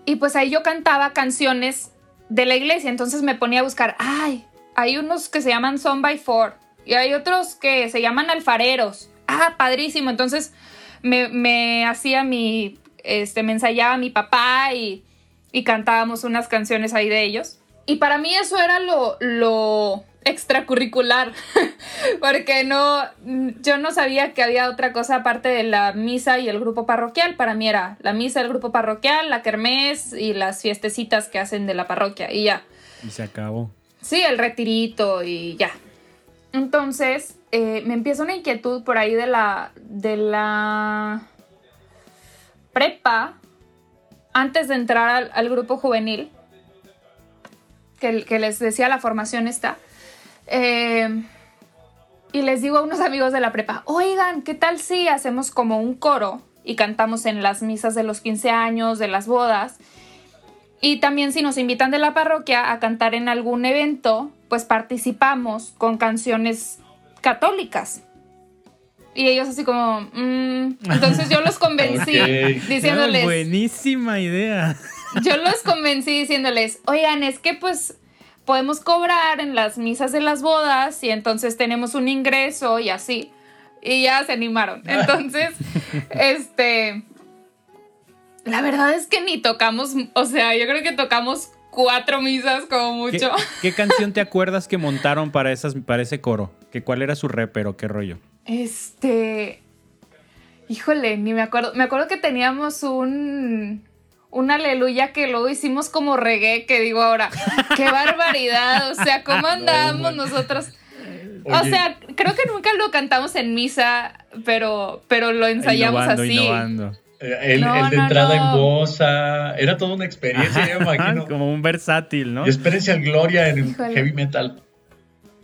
y pues ahí yo cantaba canciones de la iglesia. Entonces me ponía a buscar, ay, hay unos que se llaman Son by Four y hay otros que se llaman alfareros. Ah, padrísimo. Entonces me, hacía mi, este, me ensayaba mi papá y, y, cantábamos unas canciones ahí de ellos. Y para mí eso era lo, lo extracurricular, porque no, yo no sabía que había otra cosa aparte de la misa y el grupo parroquial. Para mí era la misa, el grupo parroquial, la kermés y las fiestecitas que hacen de la parroquia y ya. Y se acabó. Sí, el retirito y ya. Entonces, eh, me empieza una inquietud por ahí de la, de la prepa, antes de entrar al, grupo juvenil, que, les decía la formación está eh, y les digo a unos amigos de la prepa, oigan, ¿qué tal si hacemos como un coro y cantamos en las misas de los 15 años, de las bodas? Y también si nos invitan de la parroquia a cantar en algún evento, pues participamos con canciones católicas. Y ellos así como, mm". entonces yo los convencí diciéndoles... buenísima idea. Yo los convencí diciéndoles, oigan, es que pues podemos cobrar en las misas de las bodas y entonces tenemos un ingreso y así. Y ya se animaron. Entonces, este, la verdad es que ni tocamos, o sea, yo creo que tocamos cuatro misas como mucho. ¿Qué, canción te acuerdas que montaron para, esas, para ese coro? ¿Que ¿Cuál era su repero? ¿Qué rollo? Este, híjole, ni me acuerdo. Me acuerdo que teníamos un un aleluya que luego hicimos como reggae, que digo ahora, qué barbaridad, o sea, ¿cómo andábamos nosotros? O sea, creo que nunca lo cantamos en misa, pero, pero lo ensayamos así. Eh, el, de entrada en voz, era toda una experiencia, yo me imagino. Como un versátil, ¿no? Y experiencia gloria en heavy metal.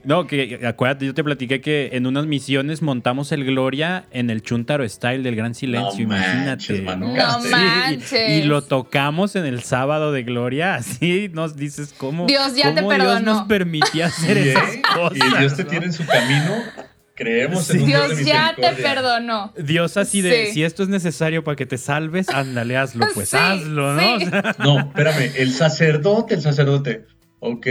No, que acuérdate, yo te platiqué que en unas misiones montamos el Gloria en el Chuntaro Style del Gran Silencio, imagínate. no manches. Y, lo tocamos en el sábado de Gloria, así nos dices cómo, Dios ya te Dios nos permitía hacer esas cosas. Y Dios te tiene en su camino. Creemos en un Dios, Dios ya te perdonó. Dios así de, si esto es necesario para que te salves, ándale, hazlo, pues hazlo, ¿no? no, espérame, el sacerdote, el sacerdote, ok,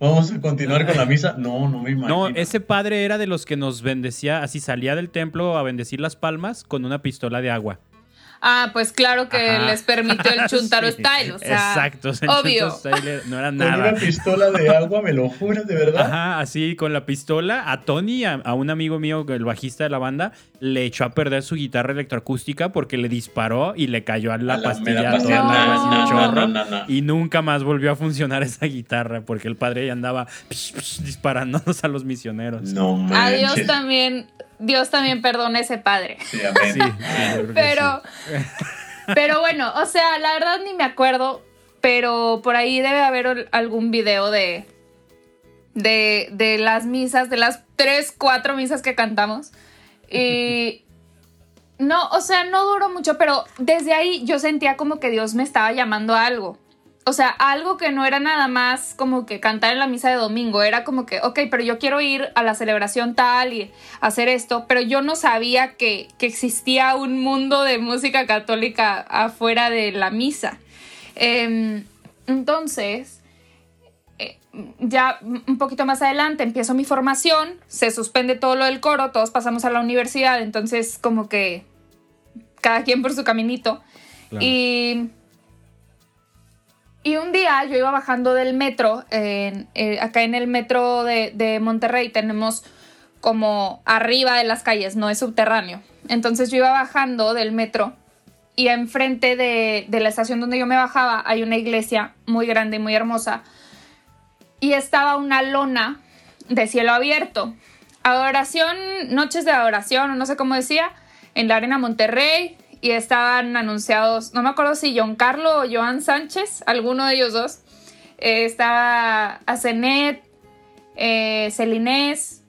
Vamos a continuar con la misa. No, no me imagino. No, ese padre era de los que nos bendecía, así salía del templo a bendecir las palmas con una pistola de agua. Ah, pues claro que les permitió el Chuntaro Style, o sea, exacto, obvio. Style no era nada. Con una pistola de agua, me lo juras, de verdad. Ajá, así con la pistola a Tony, a, un amigo mío, el bajista de la banda, le echó a perder su guitarra electroacústica porque le disparó y le cayó a la, pastilla, toda y nunca más volvió a funcionar esa guitarra porque el padre ya andaba disparándonos a los misioneros. No manches. Adiós también Dios también perdone ese padre. Sí, amén. pero, pero bueno, o sea, la verdad ni me acuerdo, pero por ahí debe haber algún video de, de, de las misas, de las tres, cuatro misas que cantamos. Y no, o sea, no duró mucho, pero desde ahí yo sentía como que Dios me estaba llamando a algo. O sea, algo que no era nada más como que cantar en la misa de domingo, era como que, ok, pero yo quiero ir a la celebración tal y hacer esto, pero yo no sabía que, existía un mundo de música católica afuera de la misa. Em, entonces, eh, ya un poquito más adelante empiezo mi formación, se suspende todo lo del coro, todos pasamos a la universidad, entonces como que cada quien por su caminito. Y y un día yo iba bajando del metro, eh, acá en el metro de, Monterrey tenemos como arriba de las calles, no es subterráneo. Entonces yo iba bajando del metro y enfrente de, de la estación donde yo me bajaba hay una iglesia muy grande y muy hermosa y estaba una lona de cielo abierto. Adoración, noches de adoración, no sé cómo decía, en la Arena Monterrey y estaban anunciados, no me acuerdo si John Carlo o Joan Sánchez, alguno de ellos dos. Eh, estaba Azenet, eh, Celinés,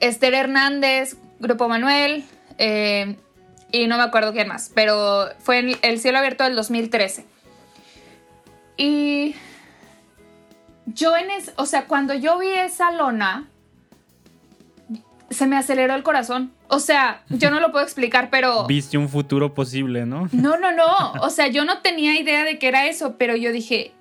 Esther Hernández, Grupo Manuel, eh, y no me acuerdo quién más, pero fue en el cielo abierto del 2013. Y yo en es, o sea, cuando yo vi esa lona, se me aceleró el corazón. O sea, yo no lo puedo explicar, pero... Viste un futuro posible, ¿no? No, no, no. O sea, yo no tenía idea de que era eso, pero yo dije,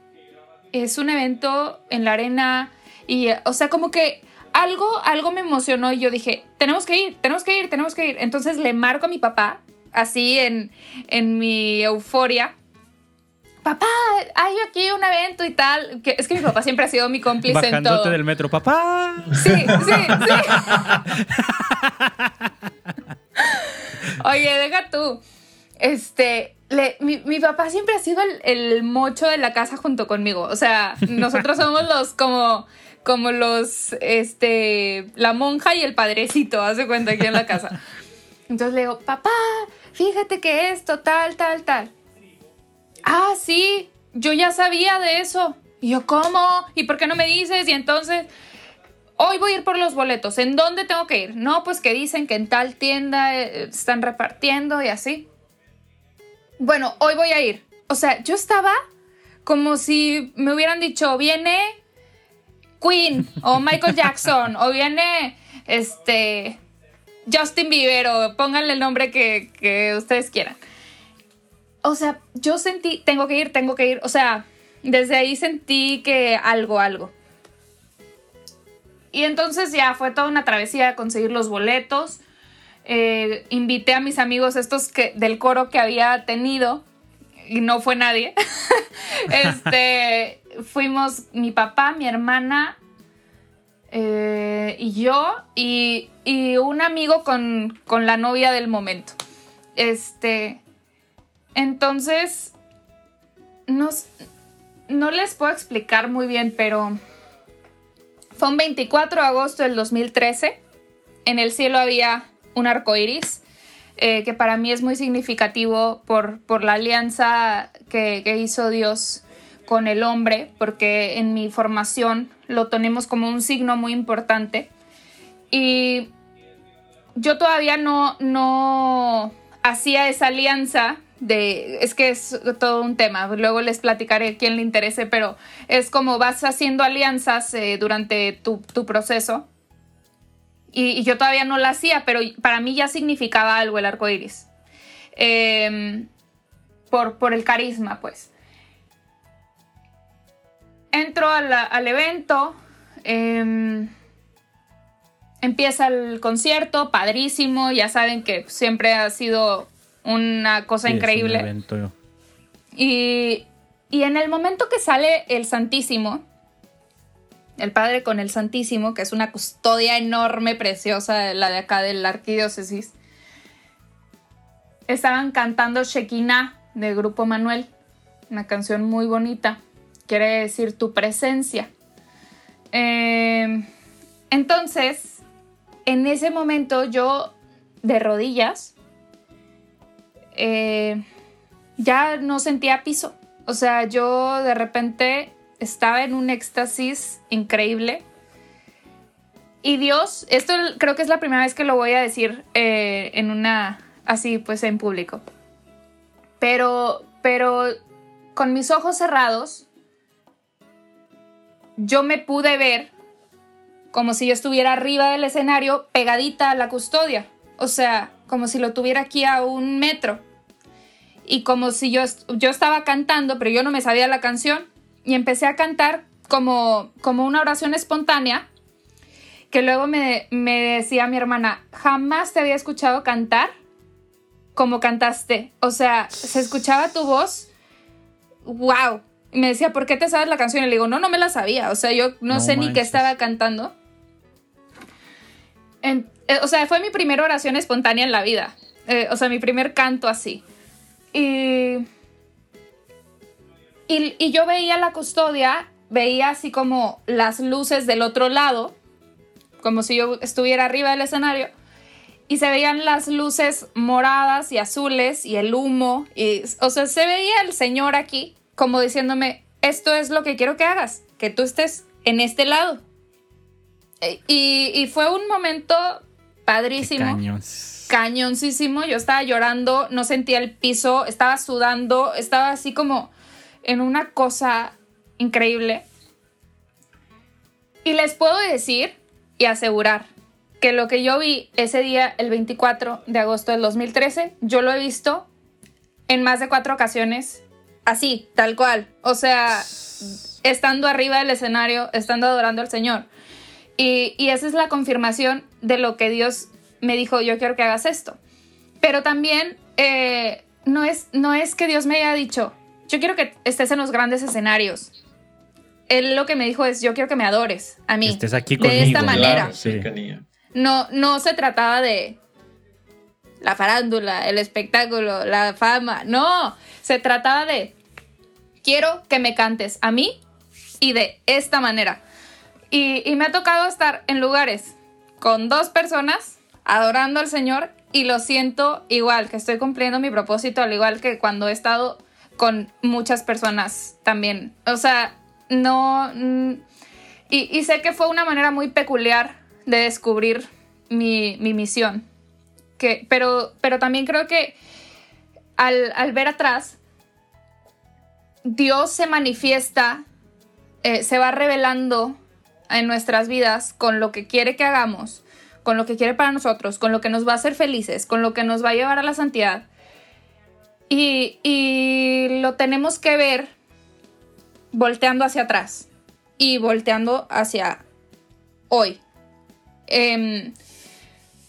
es un evento en la arena y, o sea, como que algo, algo me emocionó y yo dije, tenemos que ir, tenemos que ir, tenemos que ir. Entonces le marco a mi papá, así en, en mi euforia, papá, hay aquí un evento y tal. Que, es que mi papá siempre ha sido mi cómplice en todo. del metro, papá. Sí, sí, sí. Oye, deja tú. Este, mi, papá siempre ha sido el, mocho de la casa junto conmigo. O sea, nosotros somos los como, como los, este, la monja y el padrecito, hace cuenta aquí en la casa. Entonces le digo, papá, fíjate que esto, tal, tal, tal ah, sí, yo ya sabía de eso. Y yo, ¿cómo? ¿Y por qué no me dices? Y entonces, hoy voy a ir por los boletos. ¿En dónde tengo que ir? No, pues que dicen que en tal tienda eh, están repartiendo y así. Bueno, hoy voy a ir. O sea, yo estaba como si me hubieran dicho, viene Queen o Michael Jackson o viene este Justin Bieber o pónganle el nombre que, que ustedes quieran o sea, yo sentí, tengo que ir, tengo que ir, o sea, desde ahí sentí que algo, algo. Y entonces ya fue toda una travesía de conseguir los boletos. Eh, invité a mis amigos estos que, del coro que había tenido y no fue nadie. este, fuimos mi papá, mi hermana eh, y yo y, y un amigo con, con, la novia del momento. Este, entonces, no les puedo explicar muy bien, pero fue un 24 de agosto del 2013. En el cielo había un arco iris, eh, que para mí es muy significativo por, por la alianza que, que, hizo Dios con el hombre, porque en mi formación lo tenemos como un signo muy importante. Y yo todavía no, no hacía esa alianza es que es todo un tema, luego les platicaré a quien le interese, pero es como vas haciendo alianzas eh, durante tu, proceso. Y, yo todavía no la hacía, pero para mí ya significaba algo el arco iris. Em, por, por, el carisma, pues. Entro al evento. Em, empieza el concierto, padrísimo. Ya saben que siempre ha sido una cosa increíble. Y, y en el momento que sale el Santísimo, el Padre con el Santísimo, que es una custodia enorme, preciosa, la de acá de la arquidiócesis, estaban cantando Shekinah del Grupo Manuel, una canción muy bonita, quiere decir tu presencia. Em, entonces, en ese momento yo, de rodillas, eh, ya no sentía piso. O sea, yo de repente estaba en un éxtasis increíble. Y Dios, esto creo que es la primera vez que lo voy a decir eh, en una, así pues en público. Pero, pero con mis ojos cerrados, yo me pude ver como si yo estuviera arriba del escenario pegadita a la custodia. O sea, como si lo tuviera aquí a un metro. Y como si yo, yo estaba cantando, pero yo no me sabía la canción. Y empecé a cantar como, como una oración espontánea. Que luego me, me decía mi hermana, jamás te había escuchado cantar como cantaste. O sea, se escuchaba tu voz. ¡Wow! Y me decía, ¿por qué te sabes la canción? Y le digo, no, no me la sabía. O sea, yo no, sé ni qué estaba cantando. Eh, o sea, fue mi primera oración espontánea en la vida. Eh, o sea, mi primer canto así. Y, y, y, yo veía la custodia, veía así como las luces del otro lado, como si yo estuviera arriba del escenario, y se veían las luces moradas y azules y el humo. Y, o sea, se veía el Señor aquí como diciéndome, esto es lo que quiero que hagas, que tú estés en este lado. E, y, y fue un momento padrísimo. Cañoncísimo. Yo estaba llorando, no sentía el piso, estaba sudando, estaba así como en una cosa increíble. Y les puedo decir y asegurar que lo que yo vi ese día, el 24 de agosto del 2013, yo lo he visto en más de cuatro ocasiones, así, tal cual. O sea, estando arriba del escenario, estando adorando al Señor. Y, esa es la confirmación de lo que Dios me dijo, yo quiero que hagas esto. Pero también eh, no, es, no es que Dios me haya dicho, yo quiero que estés en los grandes escenarios. Él lo que me dijo es, yo quiero que me adores a mí. Estés aquí conmigo. De esta manera. sí. No, no se trataba de la farándula, el espectáculo, la fama. No, se trataba de quiero que me cantes a mí y de esta manera. Y, me ha tocado estar en lugares con dos personas adorando al Señor y lo siento igual, que estoy cumpliendo mi propósito, al igual que cuando he estado con muchas personas también. O sea, no... Mm, y, sé que fue una manera muy peculiar de descubrir mi, misión. Que, pero, pero también creo que al, ver atrás, Dios se manifiesta, eh, se va revelando en nuestras vidas con lo que quiere que hagamos, con lo que quiere para nosotros, con lo que nos va a hacer felices, con lo que nos va a llevar a la santidad. Y, y lo tenemos que ver volteando hacia atrás y volteando hacia hoy. Em,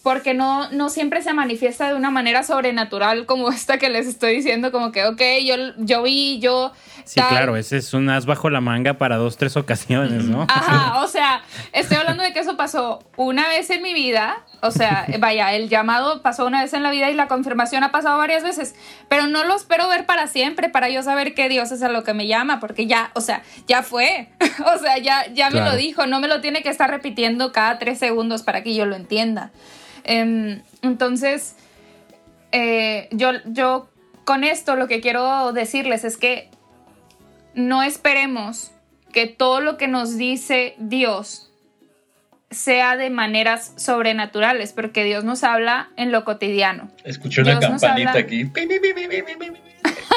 porque no, no siempre se manifiesta de una manera sobrenatural como esta que les estoy diciendo, como que, ok, yo, yo vi, yo... Sí, claro, ese es un as bajo la manga para dos, tres ocasiones, ¿no? Ajá, o sea, estoy hablando de que eso pasó una vez en mi vida, o sea, vaya, el llamado pasó una vez en la vida y la confirmación ha pasado varias veces, pero no lo espero ver para siempre, para yo saber que Dios es a lo que me llama, porque ya, o sea, ya fue, o sea, ya, ya me lo dijo, no me lo tiene que estar repitiendo cada tres segundos para que yo lo entienda. Em, entonces, eh, yo, yo con esto lo que quiero decirles es que no esperemos que todo lo que nos dice Dios sea de maneras sobrenaturales, porque Dios nos habla en lo cotidiano. Escuché una campanita aquí.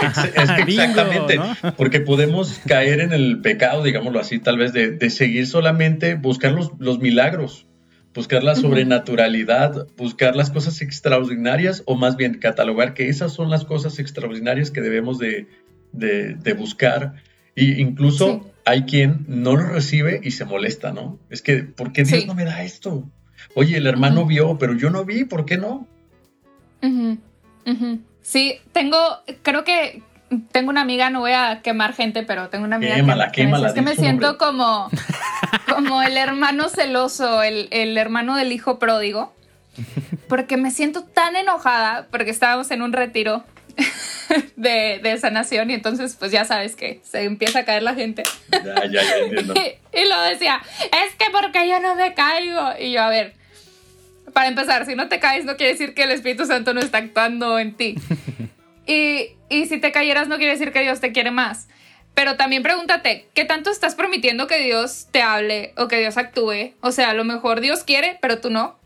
Es, exactamente, porque podemos caer en el pecado, digámoslo así, tal vez de, seguir solamente buscar los, los milagros buscar la sobrenaturalidad, buscar las cosas extraordinarias o más bien catalogar que esas son las cosas extraordinarias que debemos de, buscar. Y incluso hay quien no lo recibe y se molesta, ¿no? Es que, ¿por qué Dios no me da esto? Oye, el hermano vio, pero yo no vi, ¿por qué no? Sí, tengo, creo que tengo una amiga, no voy a quemar gente, pero tengo una amiga que, me es que me siento como, como el hermano celoso, el, hermano del hijo pródigo, porque me siento tan enojada porque estábamos en un retiro de, sanación y entonces pues ya sabes que se empieza a caer la gente. Ya, ya, ya entiendo. y, lo decía, es que porque yo no me caigo. Y yo, a ver, para empezar, si no te caes no quiere decir que el Espíritu Santo no está actuando en ti. Y, y si te cayeras no quiere decir que Dios te quiere más. Pero también pregúntate, ¿qué tanto estás permitiendo que Dios te hable o que Dios actúe? O sea, a lo mejor Dios quiere, pero tú no.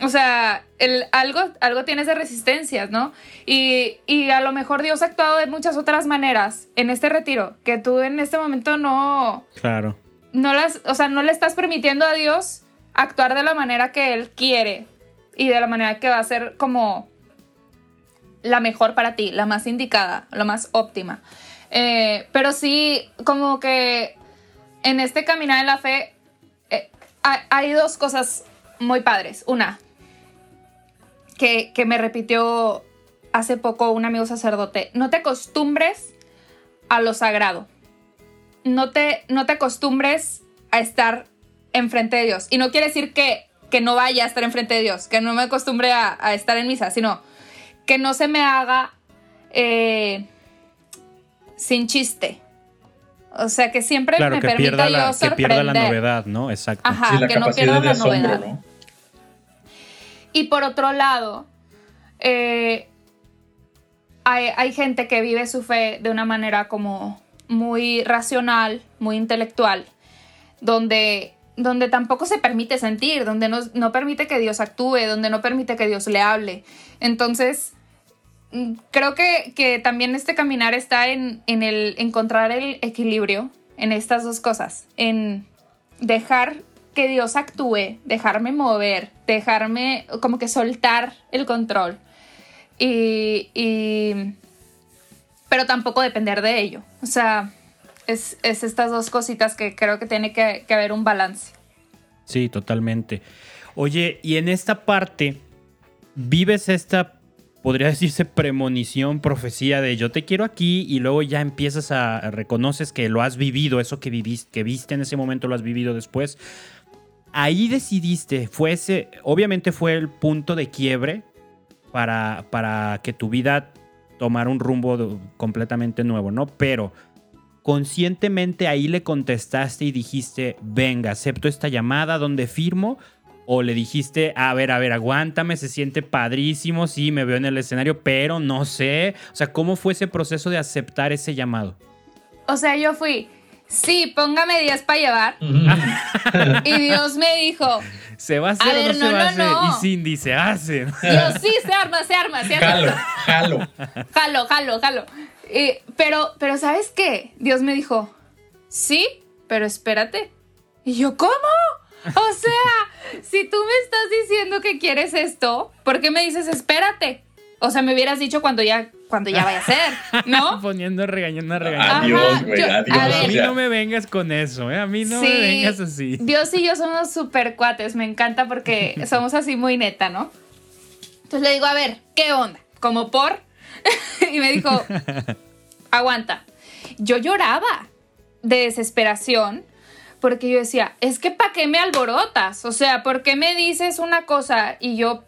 O sea, el, algo, algo tienes de resistencias, ¿no? Y, y, a lo mejor Dios ha actuado de muchas otras maneras en este retiro, que tú en este momento no... Claro. No las, o sea, no le estás permitiendo a Dios actuar de la manera que Él quiere y de la manera que va a ser como la mejor para ti, la más indicada, la más óptima. Eh, pero sí, como que en este caminar en la fe eh, hay dos cosas muy padres. Una, que, me repitió hace poco un amigo sacerdote, no te acostumbres a lo sagrado. No te, no te acostumbres a estar enfrente de Dios. Y no quiere decir que, que no vaya a estar enfrente de Dios, que no me acostumbre a, estar en misa, sino que no se me haga eh, sin chiste. O sea, que siempre me permita yo sorprender. Que pierda la novedad, ¿no? Exacto. Ajá, que no pierda la novedad. Y por otro lado, eh, hay, gente que vive su fe de una manera como muy racional, muy intelectual, donde, donde tampoco se permite sentir, donde no, permite que Dios actúe, donde no permite que Dios le hable. Entonces, creo que, que también este caminar está en, en, el encontrar el equilibrio en estas dos cosas, en dejar que Dios actúe, dejarme mover, dejarme como que soltar el control y, pero tampoco depender de ello. O sea, es, estas dos cositas que creo que tiene que, haber un balance. Sí, totalmente. Oye, y en esta parte, ¿vives esta, podría decirse, premonición, profecía de yo te quiero aquí y luego ya empiezas a, reconoces que lo has vivido, eso que viviste, que viste en ese momento lo has vivido después? Ahí decidiste, fue obviamente fue el punto de quiebre para, para que tu vida tomara un rumbo completamente nuevo, ¿no? Pero conscientemente ahí le contestaste y dijiste, venga, acepto esta llamada, ¿dónde firmo? O le dijiste, a ver, a ver, aguántame, se siente padrísimo, sí, me veo en el escenario, pero no sé. O sea, ¿cómo fue ese proceso de aceptar ese llamado? O sea, yo fui, sí, póngame 10 para llevar. y Dios me dijo, ¿Se va a hacer o no, se va a hacer? Y Cindy se hace. Yo sí, se arma, se arma, se arma. Jalo, jalo. Jalo, jalo, jalo. pero, pero ¿sabes qué? Dios me dijo, sí, pero espérate. Y yo, ¿cómo? O sea, si tú me estás diciendo que quieres esto, ¿por qué me dices espérate? O sea, me hubieras dicho cuando ya, cuando ya vaya a ser, ¿no? Poniendo regañando, regañando. Adiós, güey, adiós. A, mí no me vengas con eso, ¿eh? A mí no me vengas así. Dios y yo somos súper cuates, me encanta porque somos así muy neta, ¿no? Entonces le digo, a ver, ¿qué onda? Como por. y me dijo, aguanta. Yo lloraba de desesperación porque yo decía, es que ¿para qué me alborotas? O sea, ¿por qué me dices una cosa y yo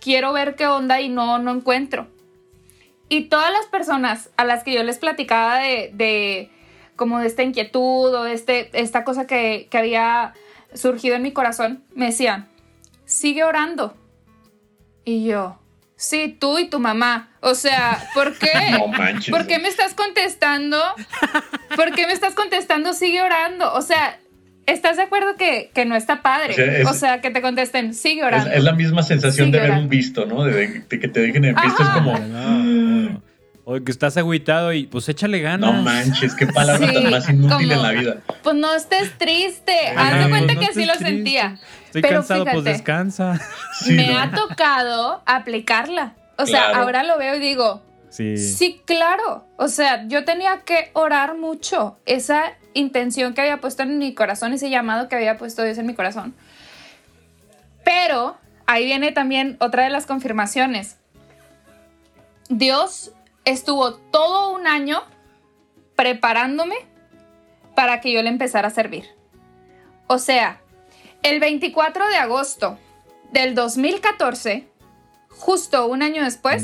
quiero ver qué onda y no, no encuentro. Y todas las personas a las que yo les platicaba de, como de esta inquietud o de este, esta cosa que, que había surgido en mi corazón, me decían, sigue orando. Y yo, sí, tú y tu mamá. O sea, ¿por qué? ¿Por qué me estás contestando? ¿Por qué me estás contestando? Sigue orando. O sea, ¿Estás de acuerdo que, no está padre? O sea, que te contesten, sigue orando. Es, la misma sensación de ver un visto, ¿no? De, que te dejen en visto, es como... O que estás agüitado y pues échale ganas. No manches, qué palabra tan más inútil en la vida. Pues no estés triste. Haz de cuenta que así lo sentía. Estoy cansado, pues descansa. me ha tocado aplicarla. O sea, ahora lo veo y digo, sí. sí, claro. O sea, yo tenía que orar mucho. Esa intención que había puesto en mi corazón, ese llamado que había puesto Dios en mi corazón. Pero ahí viene también otra de las confirmaciones. Dios estuvo todo un año preparándome para que yo le empezara a servir. O sea, el 24 de agosto del 2014, justo un año después,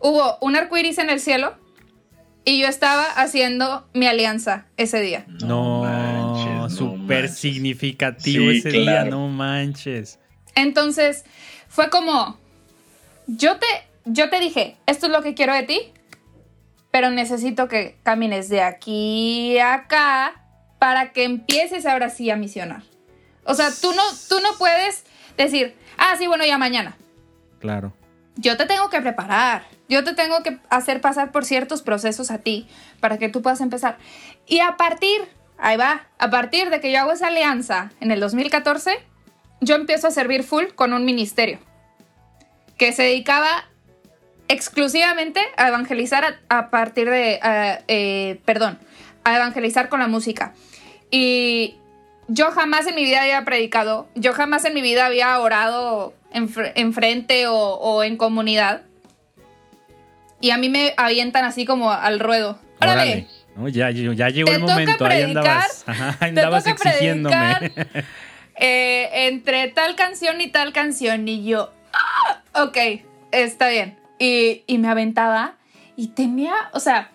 hubo un arco iris en el cielo y yo estaba haciendo mi alianza ese día. No, súper significativo ese día, no manches. Entonces, fue como, yo te, yo te dije, esto es lo que quiero de ti, pero necesito que camines de aquí a acá para que empieces ahora sí a misionar. O sea, tú no, tú no puedes decir, ah, sí, bueno, ya mañana. Claro. Yo te tengo que preparar, yo te tengo que hacer pasar por ciertos procesos a ti para que tú puedas empezar. Y a partir, ahí va, a partir de que yo hago esa alianza en el 2014, yo empiezo a servir full con un ministerio que se dedicaba exclusivamente a evangelizar a, partir de, eh, perdón, a evangelizar con la música. Y yo jamás en mi vida había predicado, yo jamás en mi vida había orado en, frente o, en comunidad. Y a mí me avientan así como al ruedo. ¡Órale! ya, ya, llegó el momento, ahí andabas, andabas exigiéndome. Eh, entre tal canción y tal canción. Y yo, ah, ok, está bien. Y, y me aventaba y temía, o sea,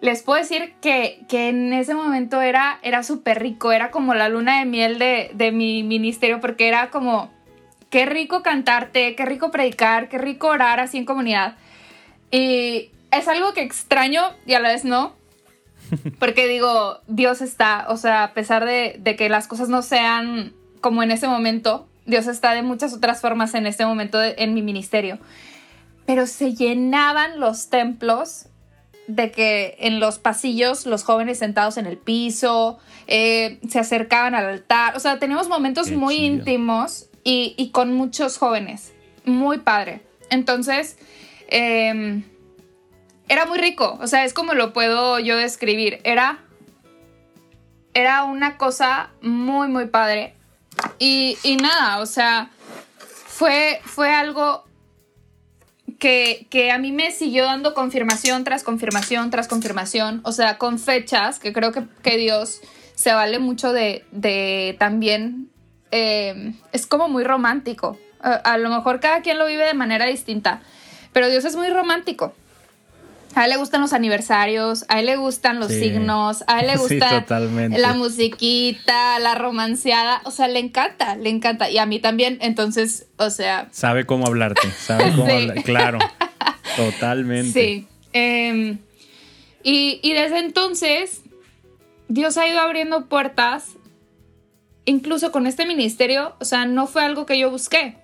les puedo decir que, en ese momento era, era súper rico, era como la luna de miel de, de, mi ministerio, porque era como, qué rico cantarte, qué rico predicar, qué rico orar así en comunidad. Y es algo que extraño y a la vez no, porque digo, Dios está, o sea, a pesar de, de que las cosas no sean como en ese momento, Dios está de muchas otras formas en este momento en mi ministerio. Pero se llenaban los templos de que en los pasillos los jóvenes sentados en el piso eh, se acercaban al altar. O sea, teníamos momentos muy íntimos y, con muchos jóvenes. Muy padre. Entonces, em, era muy rico. O sea, es como lo puedo yo describir. Era, era una cosa muy, muy padre. Y, y nada, o sea, fue, fue algo que, a mí me siguió dando confirmación tras confirmación tras confirmación, o sea, con fechas, que creo que, Dios se vale mucho de, también, eh, es como muy romántico. a, lo mejor cada quien lo vive de manera distinta, pero Dios es muy romántico. A él le gustan los aniversarios, a él le gustan los signos, a él le gusta la musiquita, la romanceada, o sea, le encanta, le encanta. Y a mí también, entonces, o sea... Sabe cómo hablarte, sabe cómo hablar, claro, totalmente. Sí. Em, y, desde entonces, Dios ha ido abriendo puertas, incluso con este ministerio, o sea, no fue algo que yo busqué,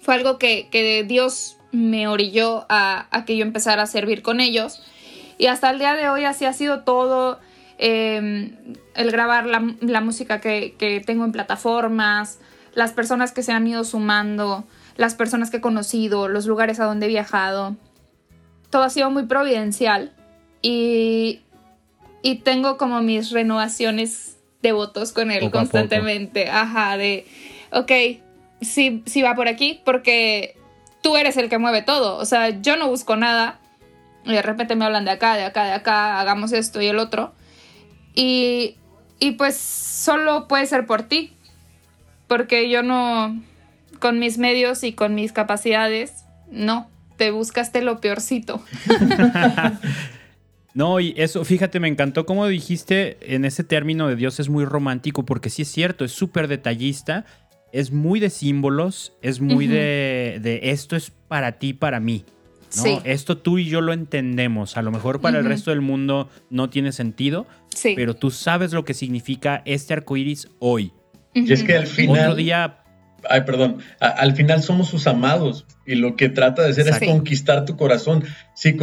fue algo que, que Dios me orilló a, que yo empezara a servir con ellos. Y hasta el día de hoy así ha sido todo. Em, el grabar la, música que, tengo en plataformas, las personas que se han ido sumando, las personas que he conocido, los lugares a donde he viajado. Todo ha sido muy providencial y, y tengo como mis renovaciones de votos con él constantemente. Ajá, de, ok, sí, sí va por aquí porque tú eres el que mueve todo. O sea, yo no busco nada. Y de repente me hablan de acá, de acá, de acá, hagamos esto y el otro. Y, y pues solo puede ser por ti. Porque yo no, con mis medios y con mis capacidades, no, te buscaste lo peorcito. No, y eso, fíjate, me encantó como dijiste en ese término de Dios es muy romántico, porque sí es cierto, es súper detallista es muy de símbolos, es muy de, esto es para ti, para mí. ¿no? Esto tú y yo lo entendemos. A lo mejor para el resto del mundo no tiene sentido, pero tú sabes lo que significa este arco iris hoy. Y es que al final. Otro día ay, perdón, al final somos sus amados y lo que trata de hacer es conquistar tu corazón. Si,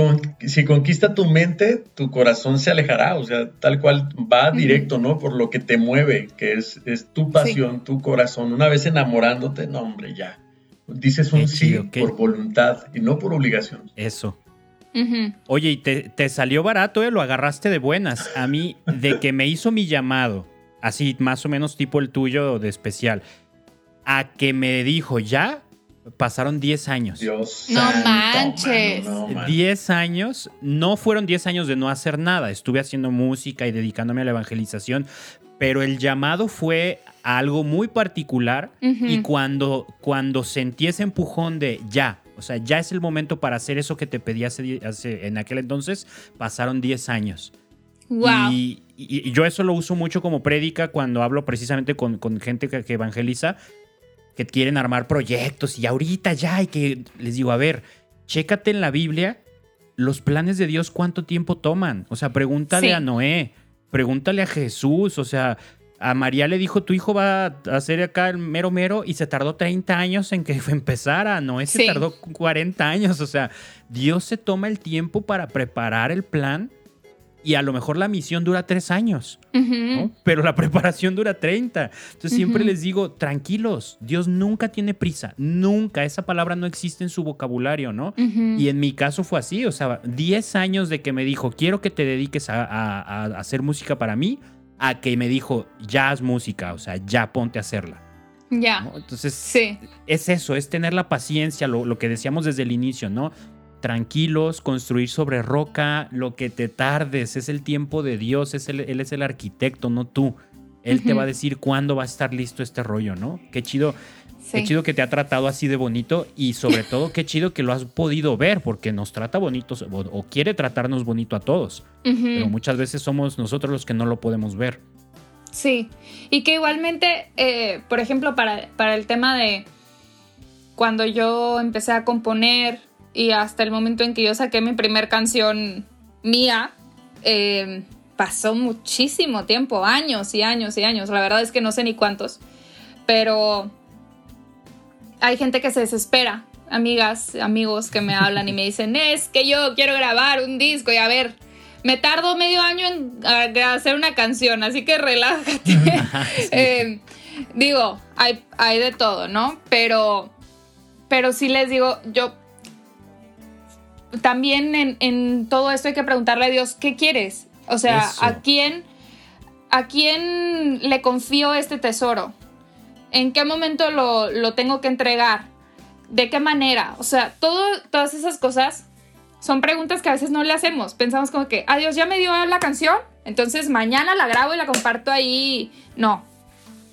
si conquista tu mente, tu corazón se alejará, o sea, tal cual va directo, ¿no? Por lo que te mueve, que es, es tu pasión, tu corazón. Una vez enamorándote, no, hombre, ya. Dices un sí por voluntad y no por obligación. Eso. Oye, y te, te, salió barato, ¿eh? Lo agarraste de buenas. A mí, de que me hizo mi llamado, así más o menos tipo el tuyo de especial a que me dijo ya, pasaron 10 años. Dios. No manches. 10 años, no fueron 10 años de no hacer nada. Estuve haciendo música y dedicándome a la evangelización, pero el llamado fue algo muy particular y cuando, cuando sentí ese empujón de ya, o sea, ya es el momento para hacer eso que te pedí hace, en aquel entonces, pasaron 10 años. Wow. Y, yo eso lo uso mucho como prédica cuando hablo precisamente con, gente que evangeliza que quieren armar proyectos y ahorita ya hay que, les digo, a ver, chécate en la Biblia los planes de Dios cuánto tiempo toman. O sea, pregúntale a Noé, pregúntale a Jesús, o sea, a María le dijo, tu hijo va a hacer acá el mero mero y se tardó 30 años en que empezara, Noé se tardó 40 años, o sea, Dios se toma el tiempo para preparar el plan y a lo mejor la misión dura tres años, pero la preparación dura 30. Entonces siempre les digo, tranquilos, Dios nunca tiene prisa, nunca, esa palabra no existe en su vocabulario, ¿no? Y en mi caso fue así, o sea, 10 años de que me dijo, quiero que te dediques a, hacer música para mí, a que me dijo, ya haz música, o sea, ya ponte a hacerla. Ya. Entonces, sí. es eso, es tener la paciencia, lo, lo, que decíamos desde el inicio, ¿no? Tranquilos, construir sobre roca, lo que te tardes, es el tiempo de Dios, es Él es el arquitecto, no tú. Él te va a decir cuándo va a estar listo este rollo, ¿no? Qué chido, qué chido que te ha tratado así de bonito y sobre todo qué chido que lo has podido ver porque nos trata bonito o, quiere tratarnos bonito a todos. Pero muchas veces somos nosotros los que no lo podemos ver. Sí, y que igualmente, eh, por ejemplo, para, para el tema de cuando yo empecé a componer y hasta el momento en que yo saqué mi primer canción mía, eh, pasó muchísimo tiempo, años y años y años. La verdad es que no sé ni cuántos. Pero hay gente que se desespera, amigas, amigos que me hablan y me dicen, es que yo quiero grabar un disco y a ver, me tardo medio año en hacer una canción, así que relájate. Eh, digo, hay, hay de todo, ¿no? Pero, pero sí les digo, yo también en, todo esto hay que preguntarle a Dios, ¿qué quieres? O sea, ¿a quién, ¿a quién le confío este tesoro? ¿En qué momento lo, tengo que entregar? ¿De qué manera? O sea, todo, todas esas cosas son preguntas que a veces no le hacemos. Pensamos como que, adiós, ya me dio la canción, entonces mañana la grabo y la comparto ahí. No.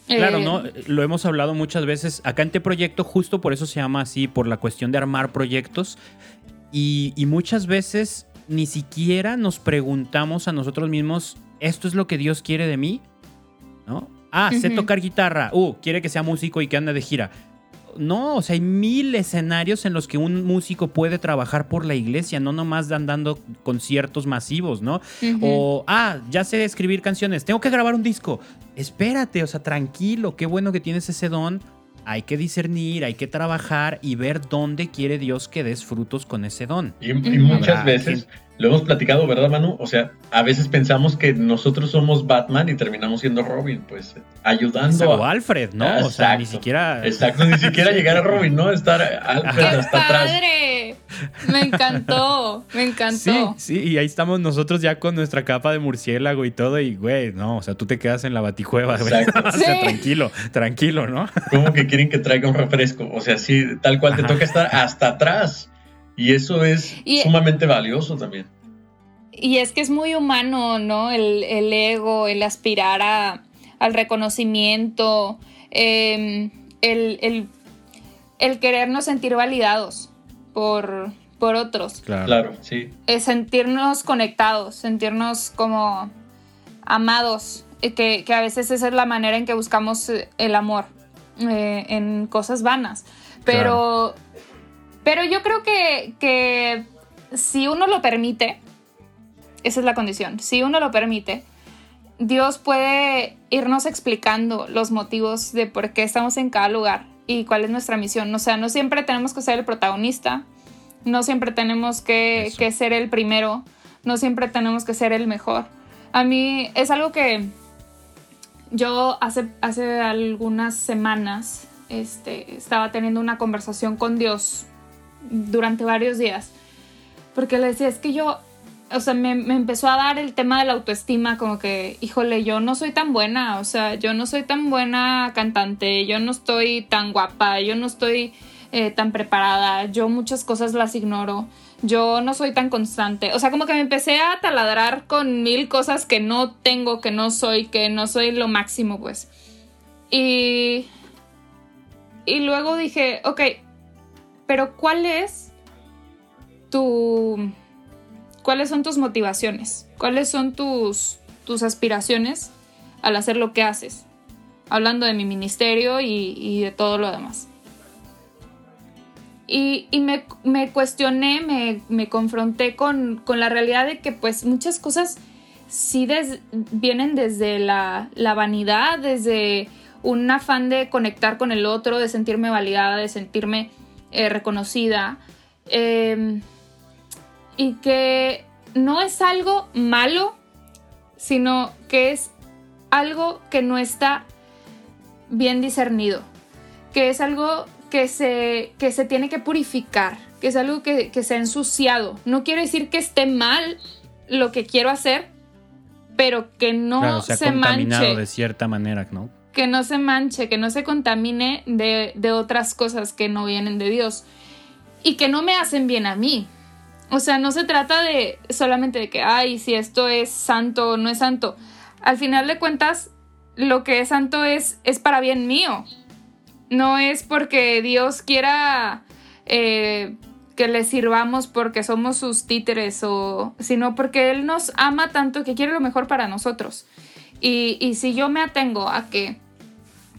Claro, ¿no? Eh, lo hemos hablado muchas veces. Acá en este proyecto, justo por eso se llama así, por la cuestión de armar proyectos. Y, muchas veces ni siquiera nos preguntamos a nosotros mismos, ¿esto es lo que Dios quiere de mí? ¿No? Ah, sé tocar guitarra. Uh, quiere que sea músico y que ande de gira. No, o sea, hay mil escenarios en los que un músico puede trabajar por la iglesia, no nomás dando conciertos masivos, ¿no? O, ah, ya sé escribir canciones, tengo que grabar un disco. Espérate, o sea, tranquilo, qué bueno que tienes ese don hay que discernir, hay que trabajar y ver dónde quiere Dios que des frutos con ese don. Y, muchas veces lo hemos platicado, ¿verdad, Manu? O sea, a veces pensamos que nosotros somos Batman y terminamos siendo Robin, pues ayudando. O Alfred, ¿no? o sea, ni siquiera. Exacto, ni siquiera llegar a Robin, ¿no? Estar Alfred hasta atrás. Me encantó, me encantó. Sí, sí, y ahí estamos nosotros ya con nuestra capa de murciélago y todo, y güey, no, o sea, tú te quedas en la baticueva, güey. O sea, tranquilo, tranquilo, ¿no? ¿Cómo que quieren que traiga un refresco? O sea, sí, tal cual te toca estar hasta atrás. Y eso es sumamente valioso también. Y es que es muy humano, ¿no? El, ego, el aspirar a, al reconocimiento, em, el, el, el querernos sentir validados por, por otros. Claro, sí. Es sentirnos conectados, sentirnos como amados, que, que, a veces esa es la manera en que buscamos eh, el amor eh, en cosas vanas. Pero, pero yo creo que, que si uno lo permite, esa es la condición, si uno lo permite, Dios puede irnos explicando los motivos de por qué estamos en cada lugar y cuál es nuestra misión. O sea, no siempre tenemos que ser el protagonista, no siempre tenemos que, ser el primero, no siempre tenemos que ser el mejor. A mí es algo que yo hace, hace algunas semanas este, estaba teniendo una conversación con Dios durante varios días, porque le decía, es que yo, o sea, me, me, empezó a dar el tema de la autoestima, como que, híjole, yo no soy tan buena, o sea, yo no soy tan buena cantante, yo no estoy tan guapa, yo no estoy eh, tan preparada, yo muchas cosas las ignoro, yo no soy tan constante, o sea, como que me empecé a taladrar con mil cosas que no tengo, que no soy, que no soy lo máximo, pues. Y... Y luego dije, ok, pero ¿cuál es tu... ¿Cuáles son tus motivaciones? ¿Cuáles son tus, tus aspiraciones al hacer lo que haces? Hablando de mi ministerio y, y de todo lo demás. Y, me, cuestioné, me, confronté con, la realidad de que pues muchas cosas sí vienen desde la, vanidad, desde un afán de conectar con el otro, de sentirme validada, de sentirme eh, reconocida. Em, y que no es algo malo, sino que es algo que no está bien discernido, que es algo que se, que se tiene que purificar, que es algo que, que se ha ensuciado. No quiero decir que esté mal lo que quiero hacer, pero que no se, ha contaminado de cierta manera, ¿no? Que no se manche, que no se contamine de, de otras cosas que no vienen de Dios y que no me hacen bien a mí. O sea, no se trata de solamente de que, ay, si esto es santo o no es santo. Al final de cuentas, lo que es santo es, es para bien mío. No es porque Dios quiera eh, que le sirvamos porque somos sus títeres, o, sino porque Él nos ama tanto que quiere lo mejor para nosotros. Y, si yo me atengo a que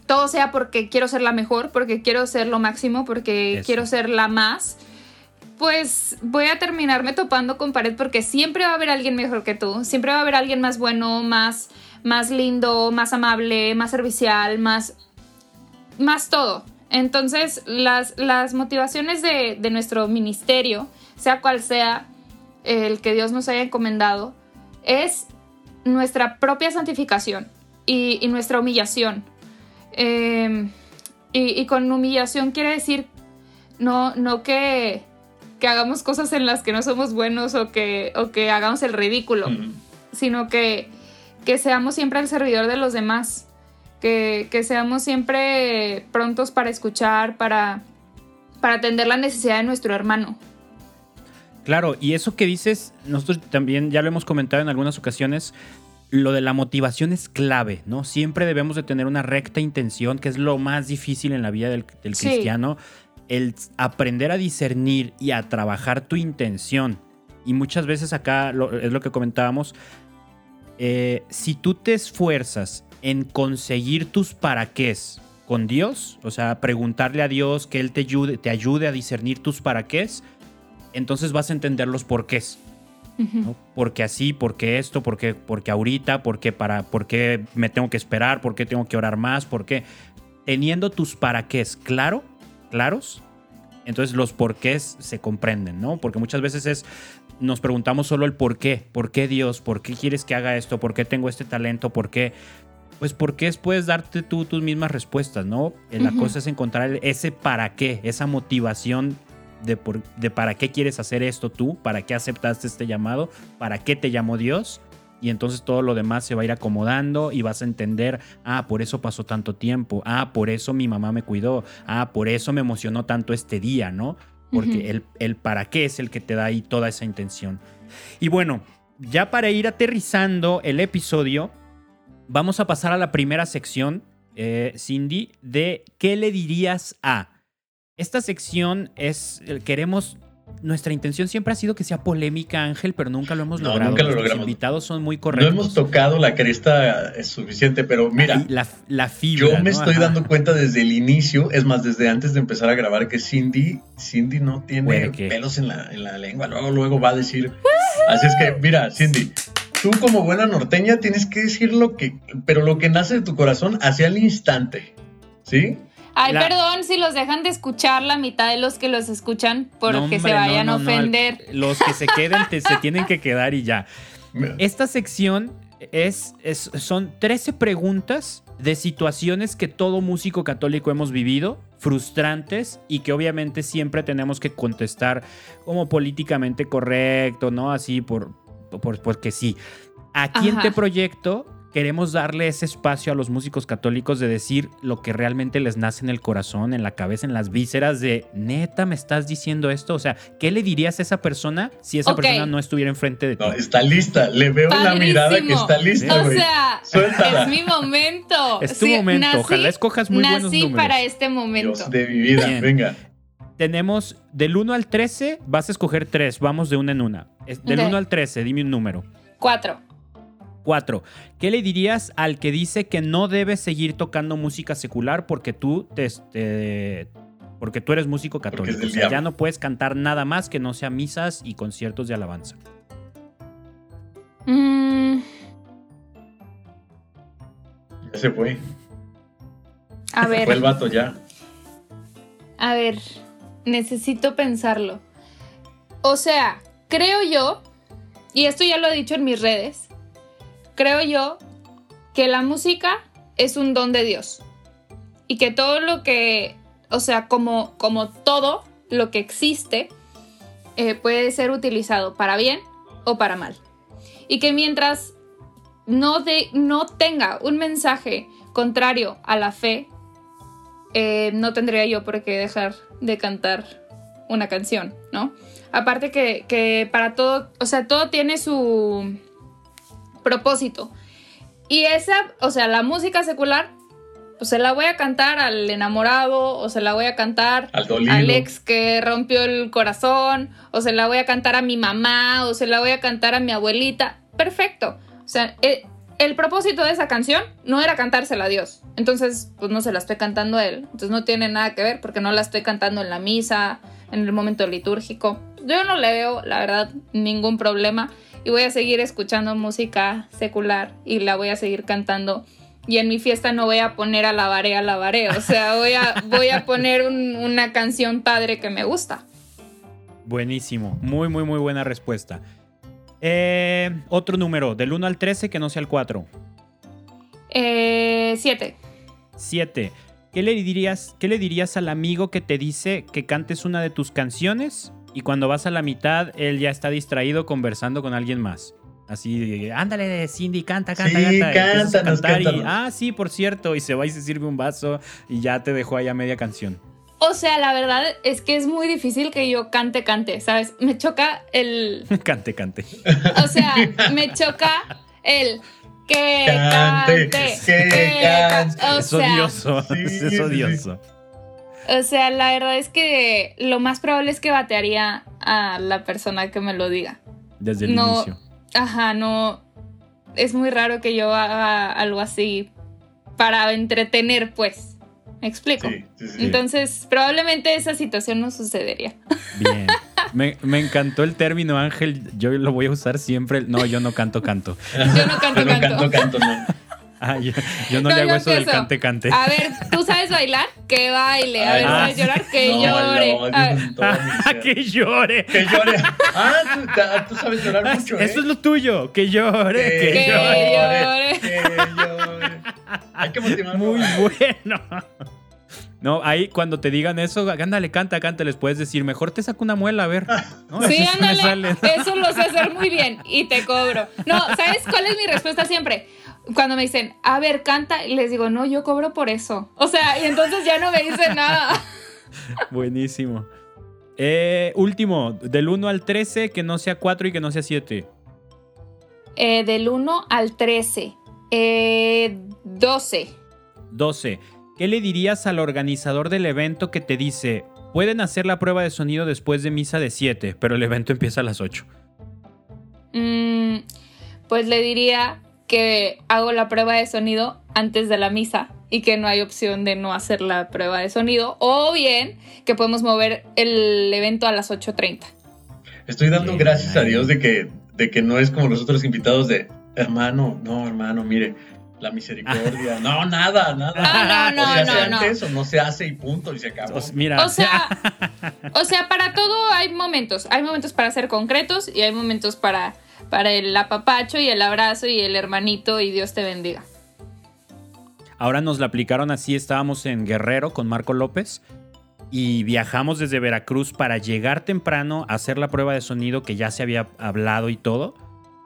todo sea porque quiero ser la mejor, porque quiero ser lo máximo, porque quiero ser la más, pues voy a terminarme topando con pared porque siempre va a haber alguien mejor que tú, siempre va a haber alguien más bueno, más, más lindo, más amable, más servicial, más, más todo. Entonces, las, las motivaciones de, nuestro ministerio, sea cual sea el que Dios nos haya encomendado, es nuestra propia santificación y, nuestra humillación. Em, y, con humillación quiere decir no, no que, hagamos cosas en las que no somos buenos o que, o que hagamos el ridículo, sino que, que seamos siempre el servidor de los demás que, seamos siempre prontos para escuchar, para, para atender la necesidad de nuestro hermano. Claro, y eso que dices, nosotros también ya lo hemos comentado en algunas ocasiones, lo de la motivación es clave, ¿no? Siempre debemos de tener una recta intención, que es lo más difícil en la vida del, cristiano, el aprender a discernir y a trabajar tu intención. Y muchas veces acá es lo que comentábamos, eh, si tú te esfuerzas en conseguir tus paraqués con Dios, o sea, preguntarle a Dios que Él te ayude, te ayude a discernir tus paraqués, entonces vas a entender los porqués. Porque así, porque esto, porque, porque ahorita, porque para, porque me tengo que esperar, porque tengo que orar más, porque teniendo tus paraqués claro, claros, entonces los porqués se comprenden, ¿no? Porque muchas veces es, nos preguntamos solo el por qué, por qué Dios, por qué quieres que haga esto, por qué tengo este talento, por qué, pues porque puedes darte tú tus mismas respuestas, ¿no? Eh, la cosa es encontrar ese para qué, esa motivación de, de para qué quieres hacer esto tú, para qué aceptaste este llamado, para qué te llamó Dios. Y entonces todo lo demás se va a ir acomodando y vas a entender, ah, por eso pasó tanto tiempo, ah, por eso mi mamá me cuidó, ah, por eso me emocionó tanto este día, ¿no? Porque el, el para qué es el que te da ahí toda esa intención. Y bueno, ya para ir aterrizando el episodio, Vamos a pasar a la primera sección, eh, Cindy, de ¿qué le dirías a? Esta sección es, eh, queremos nuestra intención siempre ha sido que sea polémica, Ángel, pero nunca lo hemos logrado. Nunca lo Los invitados son muy correctos. No hemos tocado la cresta es suficiente, pero mira. La, la fibra. Yo me estoy dando cuenta desde el inicio, es más, desde antes de empezar a grabar, que Cindy, Cindy no tiene pelos en la, en la lengua. Luego, luego va a decir. Así es que, mira, Cindy, tú como buena norteña tienes que decir lo que, pero lo que nace de tu corazón hacia el instante, ¿sí? Ay, perdón si los dejan de escuchar la mitad de los que los escuchan porque se vayan a ofender. los que se queden se tienen que quedar y ya. Esta sección es, es, son 13 preguntas de situaciones que todo músico católico hemos vivido, frustrantes y que obviamente siempre tenemos que contestar como políticamente correcto, ¿no? Así por, porque sí. Aquí en este proyecto queremos darle ese espacio a los músicos católicos de decir lo que realmente les nace en el corazón, en la cabeza, en las vísceras de, neta, ¿me estás diciendo esto? O sea, ¿qué le dirías a esa persona si esa persona no estuviera enfrente de ti? No, está lista, le veo la mirada que está lista. O sea, es mi momento. Es tu momento, ojalá escojas muy buenos números. Nací para este momento. Dios de mi vida, venga. Tenemos del 1 al 13, vas a escoger 3, vamos de una en una. Del 1 al 13, dime un número. 4. 4. ¿Qué le dirías al que dice que no debes seguir tocando música secular porque tú te, este, porque tú eres músico católico? O sea, ya no puedes cantar nada más que no sea misas y conciertos de alabanza. Mm, se fue. A ver. Fue el vato ya. A ver, necesito pensarlo. O sea, creo yo, y esto ya lo he dicho en mis redes, creo yo que la música es un don de Dios. Y que todo lo que, o sea, como, como todo lo que existe, eh, puede ser utilizado para bien o para mal. Y que mientras no, de, no tenga un mensaje contrario a la fe, eh, no tendría yo por qué dejar de cantar una canción, ¿no? Aparte que, que para todo, o sea, todo tiene su propósito. Y esa, o sea, la música secular, pues se la voy a cantar al enamorado, o se la voy a cantar Al ex que rompió el corazón, o se la voy a cantar a mi mamá, o se la voy a cantar a mi abuelita. Perfecto. O sea, eh, el propósito de esa canción no era cantársela a Dios. Entonces, pues no se la estoy cantando a él. Entonces no tiene nada que ver porque no la estoy cantando en la misa, en el momento litúrgico. Yo no le veo, la verdad, ningún problema. Y voy a seguir escuchando música secular y la voy a seguir cantando. Y en mi fiesta no voy a poner alabaré, alabaré. O sea, voy a, voy a poner un- una canción padre que me gusta. Buenísimo. Muy, muy, muy buena respuesta. Eh, otro número, del 1 al 13, que no sea el 4. Eh, siete. 7. ¿Qué le dirías, qué le dirías al amigo que te dice que cantes una de tus canciones y cuando vas a la mitad él ya está distraído conversando con alguien más? Así, de, ándale, Cindy, canta, canta, Sí, canta. cántanos, y, ah, sí, por cierto, y se va y se sirve un vaso y ya te dejó ahí a media canción. O sea, la verdad es que es muy difícil que yo cante, cante, ¿sabes? Me choca el... cante, cante. O sea, me choca el... Que Cante, cante, que ca- cante. O es odioso, sí, es sí, sí. O sea, la verdad es que lo más probable es que batearía a la persona que me lo diga. Desde el No. inicio. Ajá, no. Es muy raro que yo haga algo así para entretener, pues. ¿Me explico? Sí, sí, sí. Entonces, probablemente esa situación no sucedería. Bien. Me, me encantó el término, Ángel. Yo lo voy a usar siempre. No, yo no canto, canto. Yo no canto, Yo no canto. canto, canto, no. Ah, yo, yo no, No, le hago eso del cante, cante. A ver, ¿tú sabes bailar? Que baile. A Ay, ver, ah, ¿sabes llorar? Que No, llore. no, A ver, Dios mío, Ah, que llore. Que llore. Ah, tú, sabes llorar mucho, ¿eh? Eso es lo tuyo. Que llore, que, Que llore. llore. Que llore. Hay que motivarlo. Muy bueno. No, ahí cuando te digan eso, ándale, canta, canta, les puedes decir, mejor te saco una muela, a ver. ¿no? Sí, ándale. Eso lo sé hacer muy bien y te cobro. No, ¿sabes cuál es mi respuesta siempre? Cuando me dicen, a ver, canta, y les digo, no, yo cobro por eso. O sea, y entonces ya no me dicen nada. Buenísimo. Eh, último, del 1 al 13, que no sea 4 y que no sea 7. Eh, del 1 al 13. Eh, 12. 12. ¿Qué le dirías al organizador del evento que te dice, pueden hacer la prueba de sonido después de misa de 7, pero el evento empieza a las 8? Mm, pues le diría que hago la prueba de sonido antes de la misa y que no hay opción de no hacer la prueba de sonido. O bien que podemos mover el evento a las 8.30. Estoy dando Bien, gracias a. Dios de que, de que no es como los otros invitados de, hermano, no, hermano, mire, la misericordia. No, nada, nada. Ah, no, o se no, hace no, no. antes o no se hace y punto, y se acabó. Sea, mira, O sea, o sea, para todo hay momentos. Hay momentos para ser concretos y hay momentos para, para el apapacho y el abrazo y el hermanito y Dios te bendiga. ahora nos la aplicaron así, estábamos en Guerrero con Marco López y viajamos desde Veracruz para llegar temprano a hacer la prueba de sonido que ya se había hablado y todo.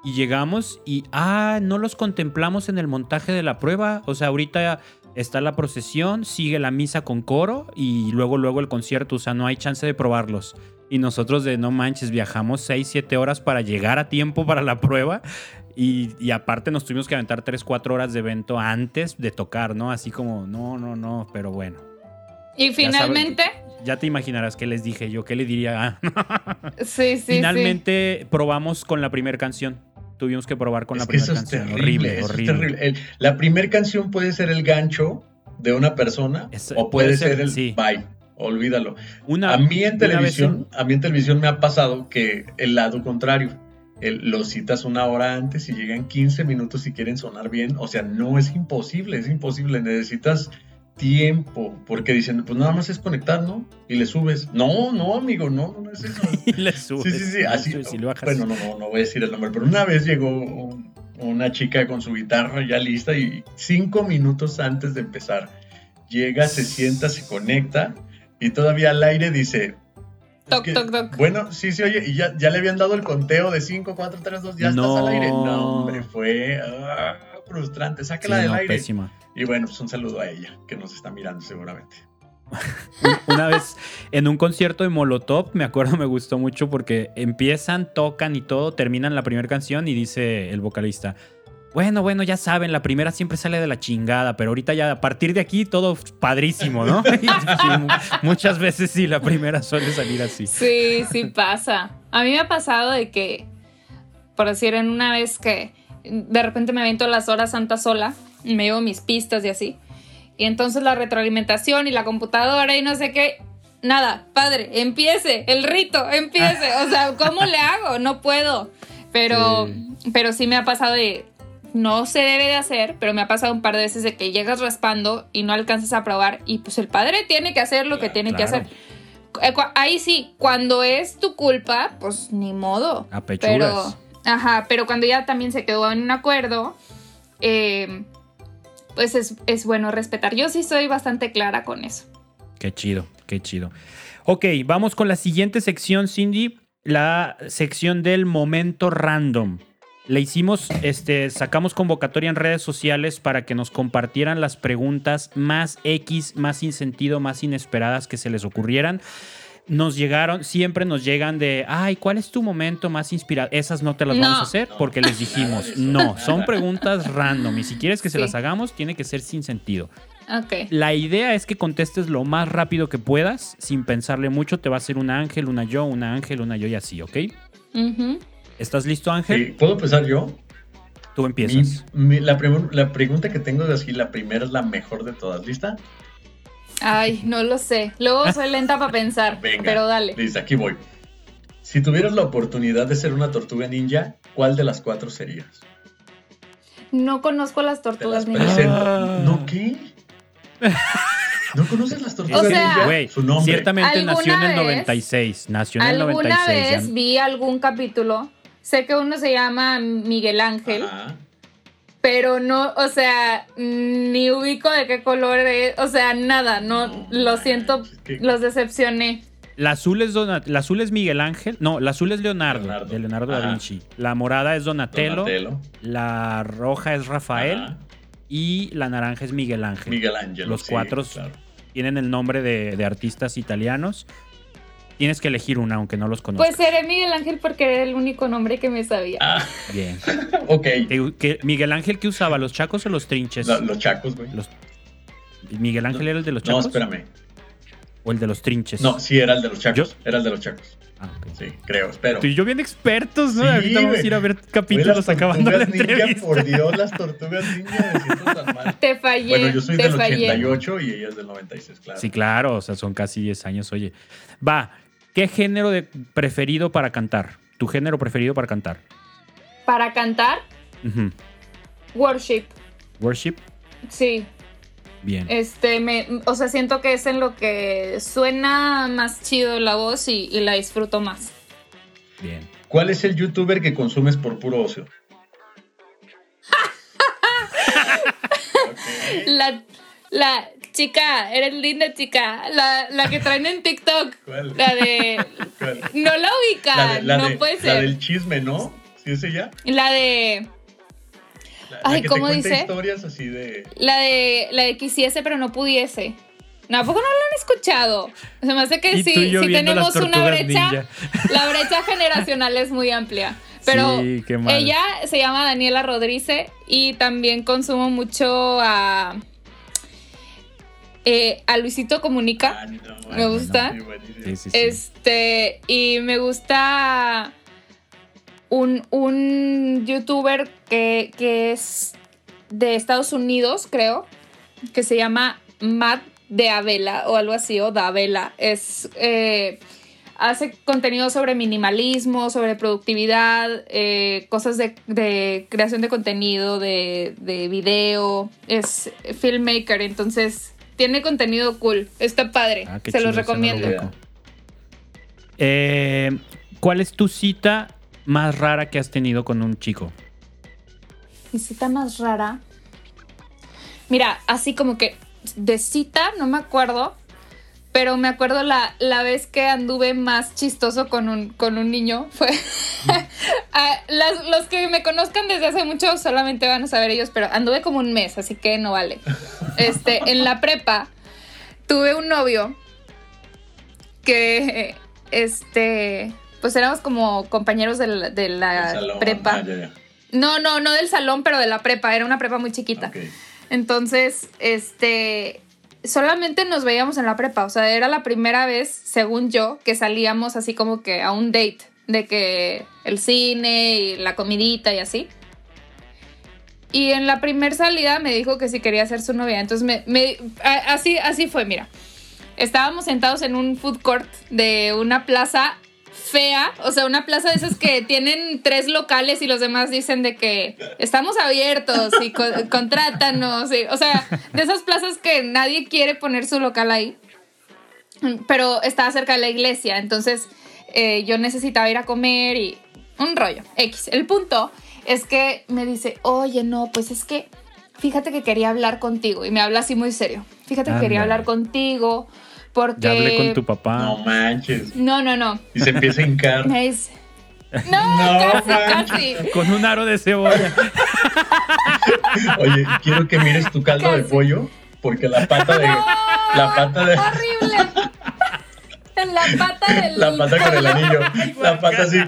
Y llegamos y, ah, no los contemplamos en el montaje de la prueba. O sea, ahorita está la procesión, sigue la misa con coro y luego, luego el concierto. O sea, no hay chance de probarlos. Y nosotros de no manches, viajamos 6, 7 horas para llegar a tiempo para la prueba. Y, y aparte nos tuvimos que aventar 3, 4 horas de evento antes de tocar, ¿no? Así como, no, no, no, pero bueno. Y finalmente, Ya te imaginarás qué les dije yo, qué le diría. Ah, sí, sí, Finalmente probamos con la primera canción. Tuvimos que probar con es la primera eso es canción. terrible, horrible, eso es horrible. terrible. El- la primera canción puede ser el gancho de una persona Es- o puede, puede ser, ser, el sí. bye. Olvídalo. Una, a mí en televisión, a mí en televisión me ha pasado que el lado contrario, el- los citas una hora antes y llegan 15 minutos si quieren sonar bien. O sea, no es imposible, es imposible. Necesitas tiempo, porque dicen, pues nada más es conectar, ¿no? Y le subes. No, no, amigo, no, no es eso. Y le subes. Sí, sí, sí, así. subes y le bajas. Bueno, no, no, no voy a decir el nombre, pero una vez llegó un- una chica con su guitarra ya lista y cinco minutos antes de empezar, llega, se sienta, se conecta y todavía al aire dice... "Es Toc, que, toc, toc. Bueno, sí, sí, oye, y ya, ya le habían dado el conteo de 5, 4, 3, 2, ya No. estás al aire. No, hombre, fue ah, frustrante. Sí, Sáquela del no, aire. pésima. Y bueno, pues un saludo a ella, que nos está mirando seguramente. Una vez en un concierto de Molotov, me acuerdo, me gustó mucho porque empiezan, tocan y todo, terminan la primera canción y dice el vocalista. Bueno, bueno, ya saben, la primera siempre sale de la chingada, pero ahorita ya a partir de aquí todo padrísimo, ¿no? Sí, mu- muchas veces sí, la primera suele salir así. Sí, sí pasa. A mí me ha pasado de que, por decir, en una vez que de repente me avento las horas santas sola, y me llevo mis pistas y así. Y entonces la retroalimentación y la computadora y no sé qué. Nada, padre, empiece, el rito, empiece. O sea, ¿cómo le hago? No puedo. Pero Sí. pero sí me ha pasado de. No se debe de hacer, pero me ha pasado un par de veces de que llegas raspando y no alcanzas a probar. Y pues el padre tiene que hacer lo que Claro, tiene que hacer. Eh, Ahí sí, cuando es tu culpa, pues ni modo. A. Pero, ajá, pero cuando ya también se quedó en un acuerdo, eh, pues es, es bueno respetar. Yo sí soy bastante clara con eso. Qué chido, qué chido. Ok, vamos con la siguiente sección, Cindy. La sección del momento random. Le hicimos, este, sacamos convocatoria en redes sociales para que nos compartieran las preguntas más X, más sin sentido, más inesperadas que se les ocurrieran. Nos llegaron, siempre nos llegan de, ay, ¿cuál es tu momento más inspirado? Esas no te las vamos a hacer porque les dijimos, no, son preguntas random y si quieres que se Sí. las hagamos, tiene que ser sin sentido. Ok. La idea es que contestes lo más rápido que puedas, sin pensarle mucho. Te va a ser una ángel, una yo, una ángel, una yo y así, ¿ok? Ujú. ¿Estás listo, Ángel? Sí, ¿Puedo empezar yo? Tú empiezas. Mi- mi- la, pregunta que tengo de así, la primera es la mejor de todas. ¿Lista? Ay, no lo sé. Luego soy lenta para pensar, Venga. pero dale. Listo, aquí voy. Si tuvieras la oportunidad de ser una tortuga ninja, ¿cuál de las cuatro serías? No conozco las Te las tortugas ninja. presento. Ah. ¿No qué? ¿No conoces las tortugas O sea, ninja? Su nombre. ciertamente nació en el ¿Alguna vez- 96. Nació en el Alguna 96. vez ya- vi algún capítulo. Sé que uno se llama Miguel Ángel, Ajá. pero no, o sea, ni ubico de qué color es, o sea, nada, no, No, lo siento, es que- los decepcioné. La azul es Donat- la azul es Miguel Ángel. No, la azul es Leonardo, Leonardo. de Leonardo da. Vinci. La morada es Donatello. Donatello. La roja es Rafael. Ajá. Y la naranja es Miguel Ángel. Miguel Ángel. Los sí, cuatro claro. Tienen el nombre de, de artistas italianos. Tienes que elegir una, aunque no los conozcas. Pues seré Miguel Ángel porque era el único nombre que me sabía. Ah, Bien. ok. ¿Qué- qué- Miguel Ángel qué usaba? ¿Los chacos o los trinches? Lo- los chacos, güey. Los- ¿Miguel Ángel era el de los No, chacos? espérame. ¿O el de los trinches? No, sí, era el de los chacos. ¿Yo? Era el de los chacos. Ah, ok. Sí, creo, espero. Tú y yo bien expertos, ¿no? Sí, Ahorita vamos a ir a ver capítulos las acabando la tortugas ninja, entrevista. por Dios, las tortugas ninja me siento tan mal. Te fallé, Bueno, yo soy te del fallé. 88 y ella es del 96, claro. Sí, claro, o sea, son casi 10 años, oye. Va, ¿qué género de preferido para cantar? ¿Tu género preferido para cantar? Para cantar, worship. Worship, Sí, bien. este, me, o sea, siento que es en lo que suena más chido la voz y, y la disfruto más. Bien. ¿Cuál es el youtuber que consumes por puro ocio? La, la chica, eres linda chica, la, la que traen en TikTok, ¿Cuál? la de... ¿Cuál? No la La, ubican, de- la no de- puede la ser. del chisme, ¿no? ¿Sí es ella? La de... La, la Ay, que ¿cómo te dice? historias así de... La de la de quisiese pero no pudiese. No, ¿a poco no lo han escuchado? Se me hace que sí, sí tenemos una brecha. ninja. La brecha generacional es muy amplia. Pero Sí, qué mal. ella se llama Daniela Rodríguez y también consumo mucho a, eh, a Luisito Comunica. Ah, no, Me gusta. Sí, sí. Este, y me gusta un, un youtuber que, que es de Estados Unidos, creo, que se llama Matt de Avela o algo así, o Davela. Es, eh, hace contenido sobre minimalismo, sobre productividad, eh, cosas de, creación de contenido, de, de video, es filmmaker, entonces tiene contenido cool, está padre, ah, se los recomiendo. Eh, ¿Cuál es tu cita más rara que has tenido con un chico? Mi cita más rara. Mira, así como que de cita, no me acuerdo, pero me acuerdo la, la vez que anduve más chistoso con un, con un niño. Fue. Ah, los que me conozcan desde hace mucho solamente van a saber ellos, pero anduve como un mes, así que no vale. Este, en la prepa tuve un novio que, este, pues éramos como compañeros de la, prepa. Ah, no, no, no del salón, pero de la prepa. Era una prepa muy chiquita. Entonces, este, solamente nos veíamos en la prepa, o sea, era la primera vez, según yo, que salíamos así como que a un date, de que el cine y la comidita y así. Y en la primera salida me dijo que si quería ser su novia, entonces me, así, así fue, mira. Estábamos sentados en un food court de una plaza fea, o sea, una plaza de esas que tienen tres locales y los demás dicen de que estamos abiertos y contrátanos, o sea, de esas plazas que nadie quiere poner su local ahí, pero estaba cerca de la iglesia, entonces eh, yo necesitaba ir a comer y un rollo, X. El punto es que me dice, oye, no, pues es que fíjate que quería hablar contigo y me habla así muy serio, fíjate que quería hablar contigo porque... Ya hablé con tu papá. No manches. No, no, no. Y se empieza a hincar. No, casi, casi. Con un aro de cebolla. Oye, quiero que mires tu caldo de pollo, porque la pata de. la pata de. Horrible. La pata del. La pata con el anillo. La pata así.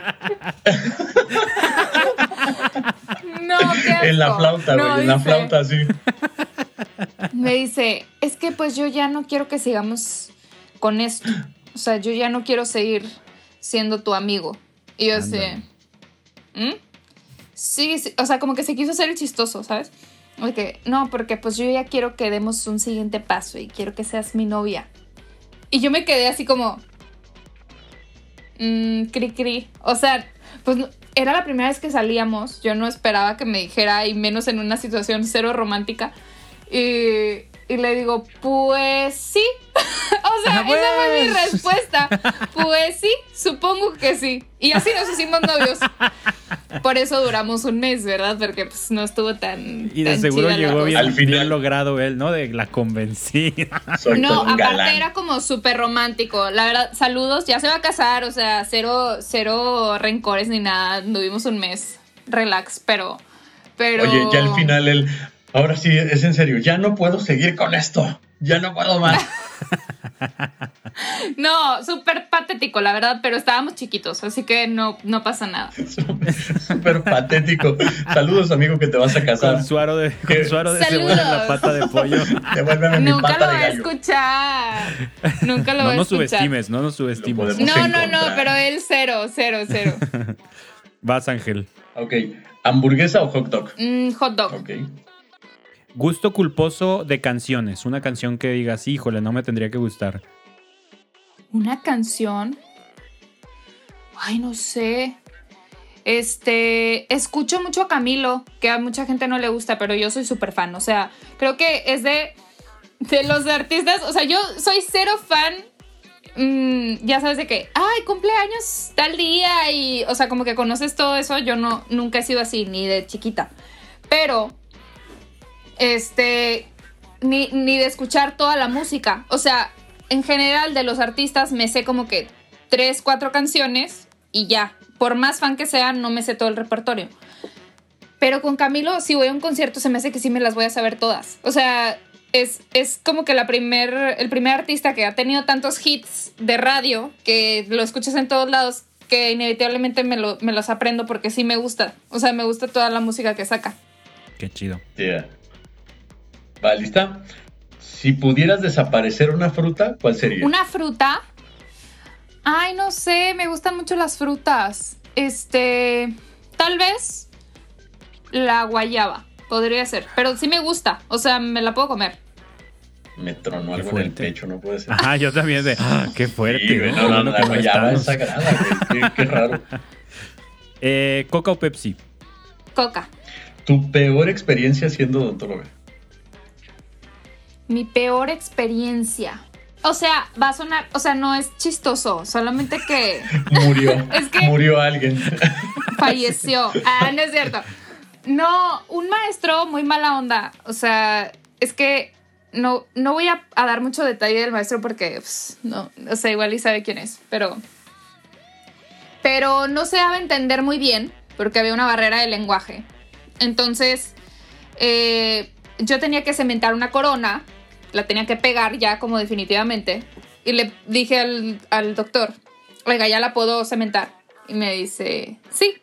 No, qué En la flauta, güey. en la flauta así. Me dice, es que pues yo ya no quiero que sigamos con esto. O sea, yo ya no quiero seguir siendo tu amigo. Y yo sé, ¿Mm? sí, sí, o sea, como que se quiso hacer el chistoso, ¿sabes? Porque, no, porque pues yo ya quiero que demos un siguiente paso y quiero que seas mi novia. Y yo me quedé así como, mmm, cri cri. O sea, pues era la primera vez que salíamos. Yo no esperaba que me dijera, y menos en una situación cero romántica. Y, y le digo, pues sí. o sea, esa fue mi respuesta. Pues sí, supongo que sí. Y así nos hicimos novios. Por eso duramos un mes, ¿verdad? Porque pues no estuvo tan. Y de seguro llegó bien, al final logrado él, ¿no? De la convencida. no, aparte era como súper romántico. La verdad, saludos, ya se va a casar, o sea, cero, cero rencores ni nada. Tuvimos un mes. Relax, pero. Pero... Oye, ya al final él, Ahora sí, es en serio, ya no puedo seguir con esto, ya no puedo más. no, súper patético, la verdad, pero estábamos chiquitos, así que no, no pasa nada. Súper patético. Saludos, amigo, que te vas a casar. Con suaro de, con suaro de cebolla en la pata de pollo. Devuélveme mi Nunca pata lo voy a escuchar. Nunca lo voy a escuchar. No nos subestimes, no nos subestimes. No, no, no, pero él cero, cero, cero. Vas, Ángel. Ok. ¿Hamburguesa o hot dog? Mm, hot dog. Ok. Gusto culposo de canciones. Una canción que digas, híjole, no me tendría que gustar. Una canción. Ay, no sé. Este, escucho mucho a Camilo, que a mucha gente no le gusta, pero yo soy súper fan. O sea, creo que es de, de los artistas. O sea, yo soy cero fan. Mm, ya sabes de que, ay, cumpleaños tal día y, o sea, como que conoces todo eso. Yo no, nunca he sido así, ni de chiquita. Pero este, ni, de escuchar toda la música. O sea, en general de los artistas me sé como que tres, cuatro canciones y ya. Por más fan que sea, no me sé todo el repertorio. Pero con Camilo, si voy a un concierto, se me hace que sí me las voy a saber todas. O sea, es, es como que la primer, el primer artista que ha tenido tantos hits de radio, que lo escuchas en todos lados, que inevitablemente me, me los aprendo porque sí me gusta. O sea, me gusta toda la música que saca. Qué chido. Va, ¿lista? Si pudieras desaparecer una fruta, ¿cuál sería? ¿Una fruta? Ay, no sé, me gustan mucho las frutas. Este, tal vez la guayaba, podría ser, pero sí me gusta, o sea, me la puedo comer. me tronó algo en el pecho, no puede ser. Ajá, yo también de, ah, qué fuerte. Sí, no, no, no, no ya es sagrada, güey. Qué, qué raro. Eh, ¿Coca o Pepsi? Coca. ¿Tu peor experiencia siendo odontóloga? Mi peor experiencia. O sea, va a sonar, o sea, no es chistoso, solamente que... Murió. es que murió alguien. Falleció. Ah, no es cierto. No, un maestro muy mala onda. O sea, es que no, no voy a, dar mucho detalle del maestro porque, pues, no, o sea, igual y sabe quién es, pero... Pero no se daba a entender muy bien porque había una barrera de lenguaje. Entonces, eh, yo tenía que cementar una corona, la tenía que pegar ya como definitivamente, y le dije al, doctor, oiga, ya la puedo cementar. Y me dice, sí,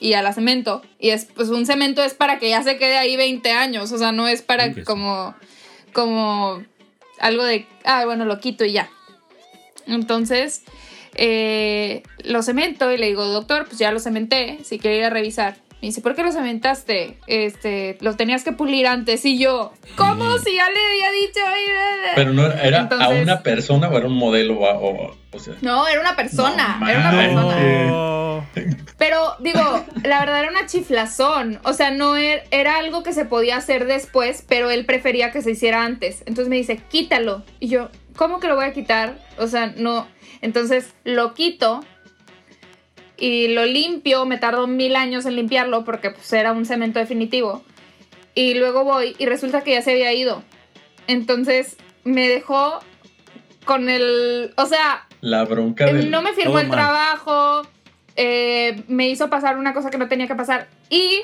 y ya la cemento. Y es, pues un cemento es para que ya se quede ahí 20 años, o sea, no es para como, como algo de, ah, bueno, lo quito y ya. Entonces, eh, lo cemento y le digo, doctor, pues ya lo cementé, si quiere ir a revisar. Me dice, ¿por qué lo cementaste? Este, lo tenías que pulir antes. Y yo, ¿cómo? Si ya le había dicho. Pero no era a una persona o era un modelo o, No, era una persona. era una persona. Pero digo, la verdad era una chiflazón. O sea, no era, era algo que se podía hacer después, pero él prefería que se hiciera antes. Entonces me dice, quítalo. Y yo, ¿cómo que lo voy a quitar? O sea, no. Entonces lo quito y lo limpio, me tardó mil años en limpiarlo porque pues era un cemento definitivo. Y luego voy y resulta que ya se había ido. Entonces me dejó con el, o sea, la bronca del... No me firmó el trabajo, eh, me hizo pasar una cosa que no tenía que pasar. Y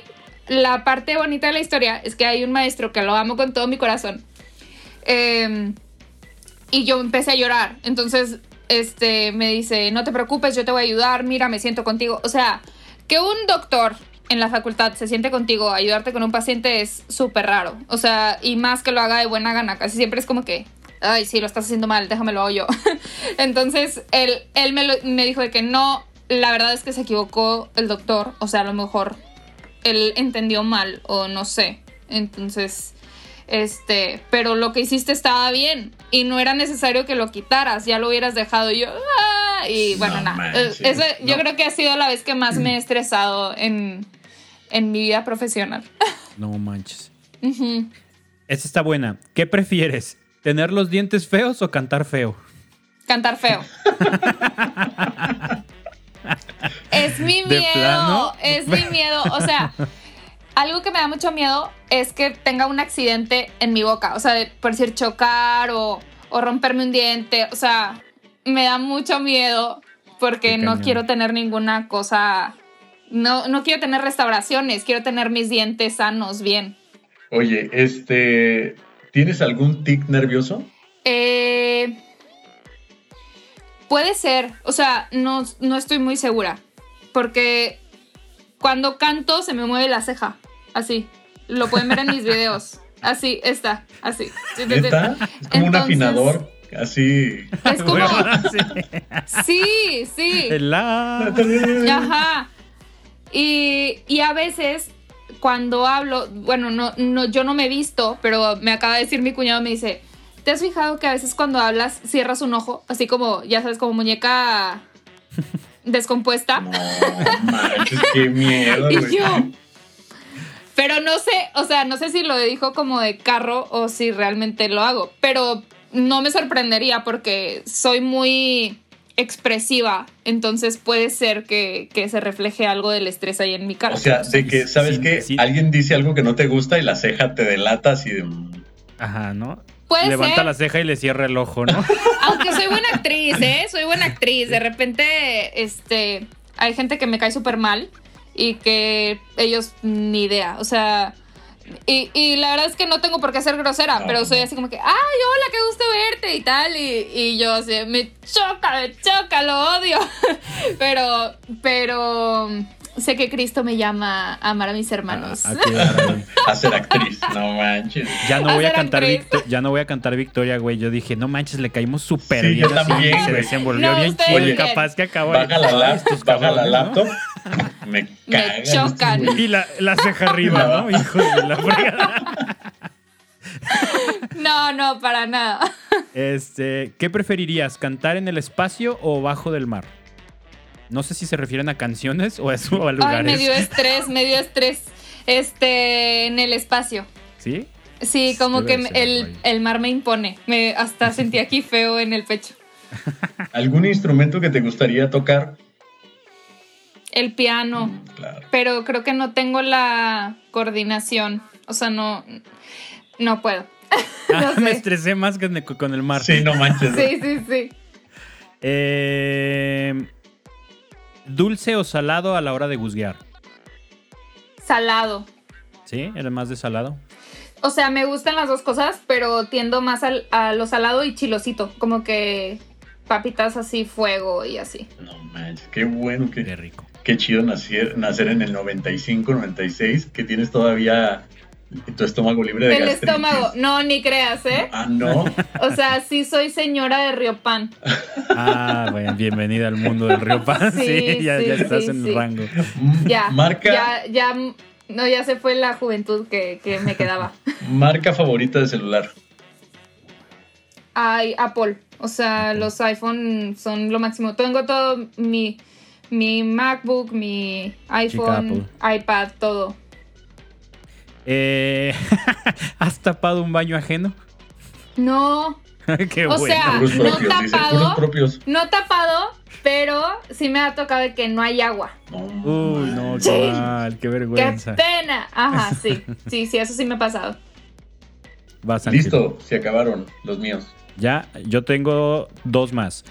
la parte bonita de la historia es que hay un maestro que lo amo con todo mi corazón. Em, y yo empecé a llorar. Entonces este, me dice, no te preocupes, yo te voy a ayudar, mira, me siento contigo. O sea, que un doctor en la facultad se siente contigo a ayudarte con un paciente es súper raro. O sea, y más que lo haga de buena gana, casi siempre es como que, ay, sí, lo estás haciendo mal, déjamelo hago yo. Entonces, él, él me, me dijo de que no, la verdad es que se equivocó el doctor, o sea, a lo mejor él entendió mal o no sé. Entonces, este, pero lo que hiciste estaba bien y no era necesario que lo quitaras, ya lo hubieras dejado yo. ¡ah! Y bueno, nada. Eh, eso yo creo que ha sido la vez que más me he estresado en, mi vida profesional. No manches. Esta está buena. ¿Qué prefieres? ¿Tener los dientes feos o cantar feo? Cantar feo. es mi miedo. Es mi miedo. O sea, algo que me da mucho miedo es que tenga un accidente en mi boca. O sea, por decir chocar o, romperme un diente. O sea, me da mucho miedo porque no quiero tener ninguna cosa. No, no quiero tener restauraciones, quiero tener mis dientes sanos, bien. Oye, este. ¿Tienes algún tic nervioso? Eh. Puede ser. O sea, no, no estoy muy segura. Porque cuando canto se me mueve la ceja. Así. Lo pueden ver en mis videos. Así, está, así. ¿Está? Es como un afinador. Así. Es como. sí, sí. Ajá. Y, y, a veces, cuando hablo, bueno, no, no, yo no me he visto, pero me acaba de decir mi cuñado, me dice. ¿Te has fijado que a veces cuando hablas cierras un ojo? Así como, ya sabes, como muñeca descompuesta. No, qué miedo. Y yo, pero no sé, o sea, no sé si lo dijo como de carro o si realmente lo hago, pero no me sorprendería porque soy muy expresiva, entonces puede ser que, se refleje algo del estrés ahí en mi cara. O sea, de que, ¿sabes que Alguien dice algo que no te gusta y la ceja te delata así de... Ajá, ¿no? Levanta la ceja y le cierra el ojo, ¿no? Aunque soy buena actriz, ¿eh? Soy buena actriz. De repente, este, hay gente que me cae súper mal y que ellos ni idea. O sea, y, la verdad es que no tengo por qué ser grosera, pero soy así como que, ay, hola, qué gusto verte y tal. Y, y yo así, me choca, me choca, lo odio. pero, pero sé que Cristo me llama a amar a mis hermanos. Ah, a, ser actriz, no manches. Ya no voy a, cantar ya no voy a cantar Victoria, güey. Yo dije, no manches, le caímos súper bien. Yo también, se desenvolvió bien chido. Capaz que acabo baja la laptop, baja la laptop. Me, me chocan. Y la, la ceja arriba, ¿no? Hijo de la fregada. No, no, para nada. Este, ¿qué preferirías, cantar en el espacio o bajo del mar? No sé si se refieren a canciones o a, o a lugares. Ay, me dio estrés, me dio estrés. Este, en el espacio. ¿Sí? Sí, como Debe que ser, el, el mar me impone. Me, hasta sentí aquí feo en el pecho. ¿Algún instrumento que te gustaría tocar? El piano. Mm, Claro. Pero creo que no tengo la coordinación. O sea, no. No puedo. Ah, No me sé. estresé más que con- con el mar. Sí, no manches. Sí, sí, sí. Eh, ¿Dulce o salado a la hora de guzguear? Salado. ¿Sí? ¿Eres más de salado? O sea, me gustan las dos cosas, pero tiendo más al- a lo salado y chilosito. Como que papitas así, fuego y así. No manches, qué bueno, Qué qué, rico. qué chido nacer, nacer en el 95, 96, que tienes todavía tu estómago libre de El gastritis. estómago. No, ni creas, ¿eh? Ah, no. O sea, sí soy señora de Riopan. Ah, bueno, bienvenida al mundo del Río Pan. Sí, Sí, ya, sí, ya estás sí, en sí. el rango. Ya. Marca, Ya, ya. No, ya se fue la juventud que, que me quedaba. marca favorita de celular. Ay, Apple. O sea, los iPhone son lo máximo. Tengo todo mi, mi MacBook, mi iPhone, iPad, todo. Eh, ¿Has tapado un baño ajeno? No, Qué O bueno. sea, Puros no propios, tapado. puros no tapado, pero sí me ha tocado de que no hay agua. No, Uy, no, qué mal, qué ¡Qué vergüenza. pena! Ajá, sí. Sí, sí, eso sí me ha pasado. Ángel. Listo, se acabaron los míos. Ya, yo tengo dos más.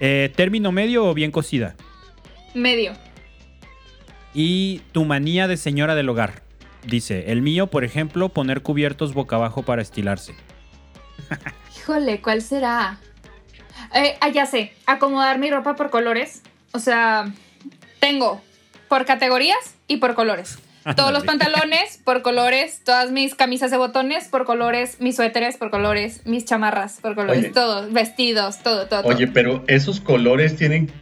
Eh, ¿Término medio o bien cocida? Medio. Y tu manía de señora del hogar. Dice, el mío, por ejemplo, poner cubiertos boca abajo para estilarse. Híjole, ¿cuál será? Eh, ah, ya sé. Acomodar mi ropa por colores. O sea, tengo por categorías y por colores. Todos los pantalones por colores, todas mis camisas de botones por colores, mis suéteres por colores, mis chamarras por colores, Oye. todo, vestidos, todo, todo. Oye, pero esos colores tienen,